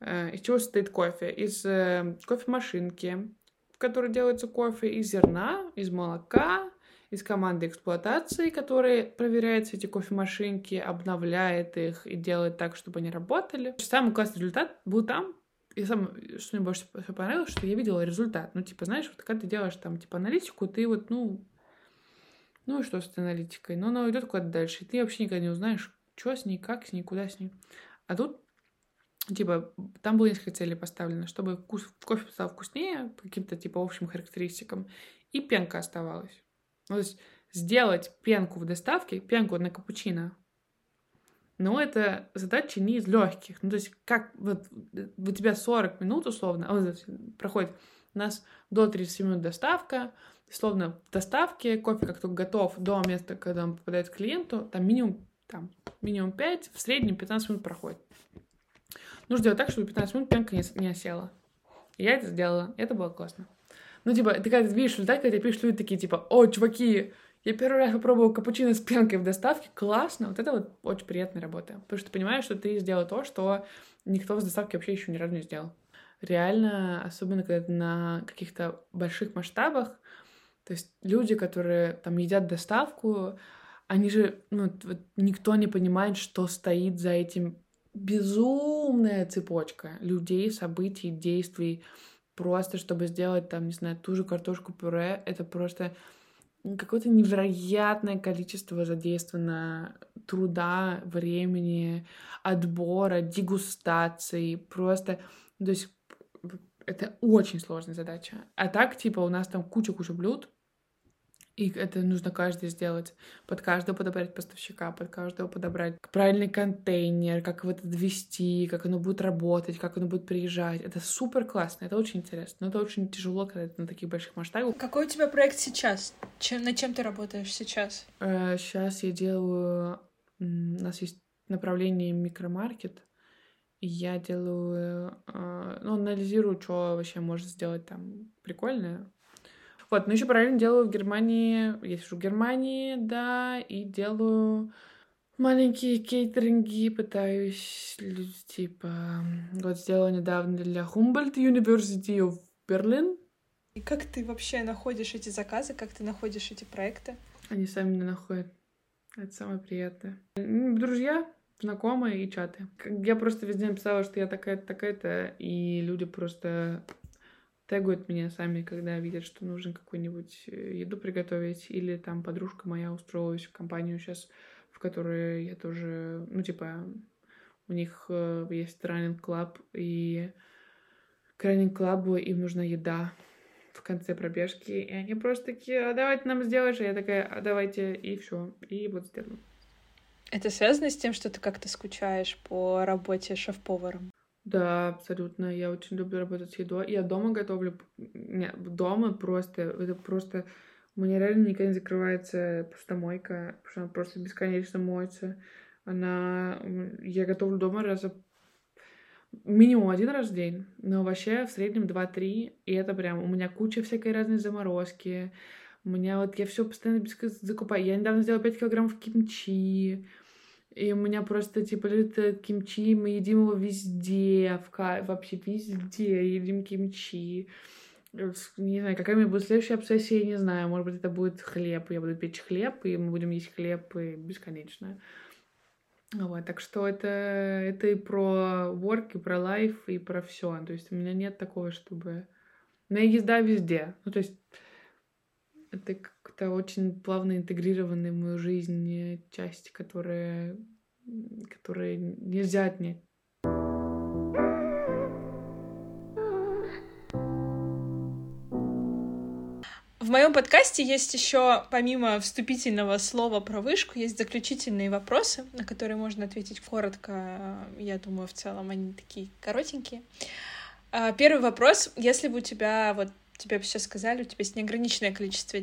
Э, из чего состоит кофе? Из э, кофемашинки, в которой делается кофе, из зерна, из молока, из команды эксплуатации, которая проверяет все эти кофемашинки, обновляет их и делает так, чтобы они работали. Самый классный результат был там, и самое, что мне больше всего понравилось, что я видела результат. Ну, типа, знаешь, вот когда ты делаешь там, типа, аналитику, ты вот, ну, ну и что с этой аналитикой? Ну, она уйдет куда-то дальше. И ты вообще никогда не узнаешь, что с ней, как с ней, куда с ней. А тут, типа, там было несколько целей поставлено, чтобы вкус, кофе стал вкуснее по каким-то, типа, общим характеристикам, и пенка оставалась. Ну, то есть сделать пенку в доставке, пенку на капучино, но это задача не из легких. Ну, то есть, как вот у тебя 40 минут условно, а проходит у нас до 30 минут доставка, словно в доставке кофе как только готов до места, когда он попадает к клиенту, там минимум, там, минимум 5, в среднем 15 минут проходит. Нужно сделать так, чтобы 15 минут пенка не, не осела. И я это сделала, это было классно. Ну, типа, ты когда видишь результат, когда пишут люди такие, типа, о, чуваки, я первый раз попробовал капучино с пенкой в доставке, классно, вот это вот очень приятная работа, потому что ты понимаешь, что ты сделал то, что никто в доставке вообще еще ни разу не сделал. Реально, особенно когда на каких-то больших масштабах, то есть люди, которые там едят доставку, они же, ну, вот никто не понимает, что стоит за этим. Безумная цепочка людей, событий, действий, просто чтобы сделать там, не знаю, ту же картошку пюре, это просто какое-то невероятное количество задействовано труда, времени, отбора, дегустации, просто, то есть это очень сложная задача. А так, типа, у нас там куча-куча блюд, и это нужно каждый сделать. Под каждого подобрать поставщика, под каждого подобрать правильный контейнер, как его ввести, как оно будет работать, как оно будет приезжать. Это супер классно, это очень интересно. Но это очень тяжело, когда это на таких больших масштабах. Какой у тебя проект сейчас? Чем, над чем ты работаешь сейчас? Э, сейчас я делаю... У нас есть направление микромаркет. Я делаю... Э, ну, анализирую, что вообще может сделать там прикольное вот, но еще параллельно делаю в Германии, я сижу в Германии, да, и делаю маленькие кейтеринги, пытаюсь, типа, вот сделала недавно для Humboldt University of Berlin. И как ты вообще находишь эти заказы, как ты находишь эти проекты? Они сами меня находят. Это самое приятное. Друзья, знакомые и чаты. Я просто везде написала, что я такая-то, такая-то, и люди просто тегают меня сами, когда видят, что нужно какую-нибудь э, еду приготовить, или там подружка моя устроилась в компанию сейчас в которые я тоже, ну, типа, у них э, есть раннинг клаб, и к раннинг клабу им нужна еда в конце пробежки, и они просто такие, а давайте нам сделаешь, а я такая, а давайте, и все, и вот сделаю. Это связано с тем, что ты как-то скучаешь по работе шеф-поваром? Да, абсолютно. Я очень люблю работать с едой. Я дома готовлю. Нет, дома просто... Это просто... У меня реально никогда не закрывается посудомойка, потому что она просто бесконечно моется. Она... Я готовлю дома раза минимум один раз в день, но вообще в среднем два-три, и это прям у меня куча всякой разной заморозки, у меня вот я все постоянно закупаю. Я недавно сделала 5 килограммов кимчи. И у меня просто, типа, лежит кимчи, мы едим его везде, в ка... вообще везде едим кимчи. Не знаю, какая у меня будет следующая обсессия, я не знаю. Может быть, это будет хлеб, я буду печь хлеб, и мы будем есть хлеб и бесконечно. Вот, так что это, это и про work, и про life, и про все. То есть у меня нет такого, чтобы... У меня езда везде. Ну, то есть это как-то очень плавно интегрированные в мою жизнь части, которые, которые нельзя отнять. В моем подкасте есть еще, помимо вступительного слова про вышку, есть заключительные вопросы, на которые можно ответить коротко. Я думаю, в целом они такие коротенькие. А, первый вопрос. Если бы у тебя вот тебе сейчас сказали, у тебя есть неограниченное количество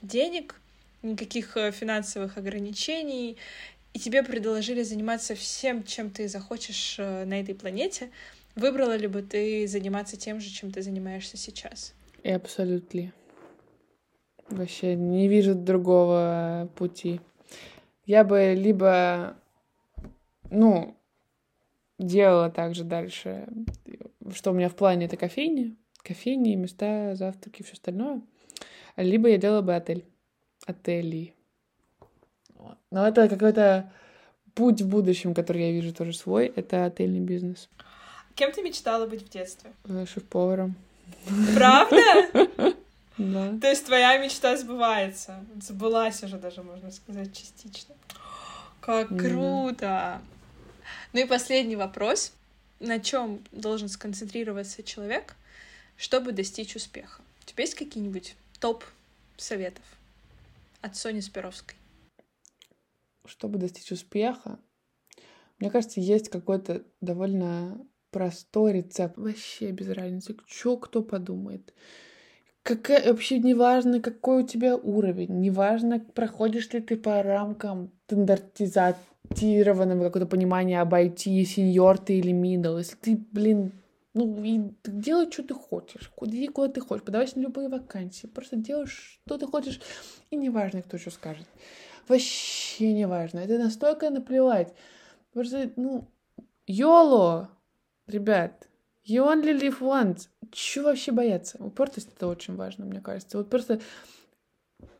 денег, никаких э, финансовых ограничений, и тебе предложили заниматься всем, чем ты захочешь э, на этой планете, выбрала ли бы ты заниматься тем же, чем ты занимаешься сейчас? И абсолютно. Вообще не вижу другого пути. Я бы либо, ну, делала также дальше, что у меня в плане это кофейни, кофейни, места, завтраки, все остальное. Либо я делала бы отель. Отели. Но это какой-то путь в будущем, который я вижу тоже свой, это отельный бизнес. Кем ты мечтала быть в детстве? Э, шеф-поваром. Правда? <laughs> Да. То есть твоя мечта сбывается. Сбылась уже даже, можно сказать, частично. Как круто! Ну и последний вопрос. На чем должен сконцентрироваться человек, чтобы достичь успеха? У тебя есть какие-нибудь топ советов от Сони Спировской? Чтобы достичь успеха, мне кажется, есть какой-то довольно простой рецепт. Вообще без разницы, что кто подумает. Какая, вообще неважно, какой у тебя уровень, неважно, проходишь ли ты по рамкам стандартизированного какого-то понимания об IT, сеньор ты или middle. Если ты, блин, ну, и делай, что ты хочешь. Иди, куда ты хочешь. Подавайся на любые вакансии. Просто делаешь, что ты хочешь. И неважно, кто что скажет. Вообще не важно. Это настолько наплевать. Просто, ну, YOLO, ребят. You only live once. Чего вообще бояться? Упертость — это очень важно, мне кажется. Вот просто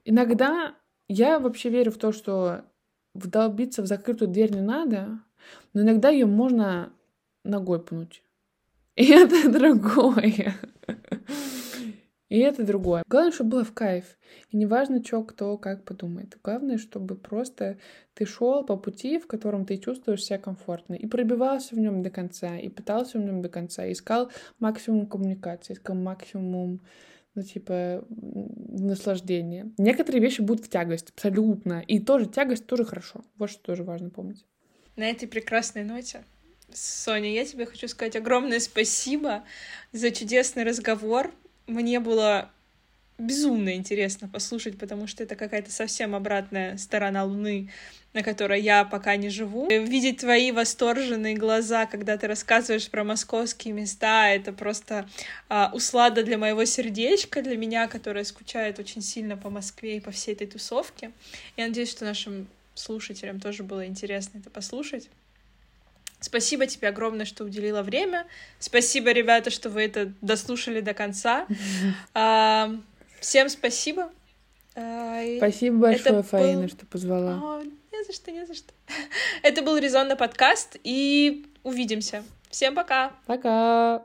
иногда я вообще верю в то, что вдолбиться в закрытую дверь не надо, но иногда ее можно ногой пнуть. <laughs> И это другое. И это другое. Главное, чтобы было в кайф. И неважно, что кто как подумает. Главное, чтобы просто ты шел по пути, в котором ты чувствуешь себя комфортно. И пробивался в нем до конца, и пытался в нем до конца, искал максимум коммуникации, искал максимум ну, типа, наслаждения. Некоторые вещи будут в тягость, абсолютно. И тоже тягость тоже хорошо. Вот что тоже важно помнить. На этой прекрасной ноте Соня, я тебе хочу сказать огромное спасибо за чудесный разговор. Мне было безумно интересно послушать, потому что это какая-то совсем обратная сторона Луны, на которой я пока не живу. Видеть твои восторженные глаза, когда ты рассказываешь про московские места, это просто а, услада для моего сердечка, для меня, которая скучает очень сильно по Москве и по всей этой тусовке. Я надеюсь, что нашим слушателям тоже было интересно это послушать. Спасибо тебе огромное, что уделила время. Спасибо, ребята, что вы это дослушали до конца. <laughs> А, всем спасибо. А, спасибо большое, Фаина, что позвала. не за что, не за что. <laughs> Это был Резонный подкаст, и увидимся. Всем пока. Пока.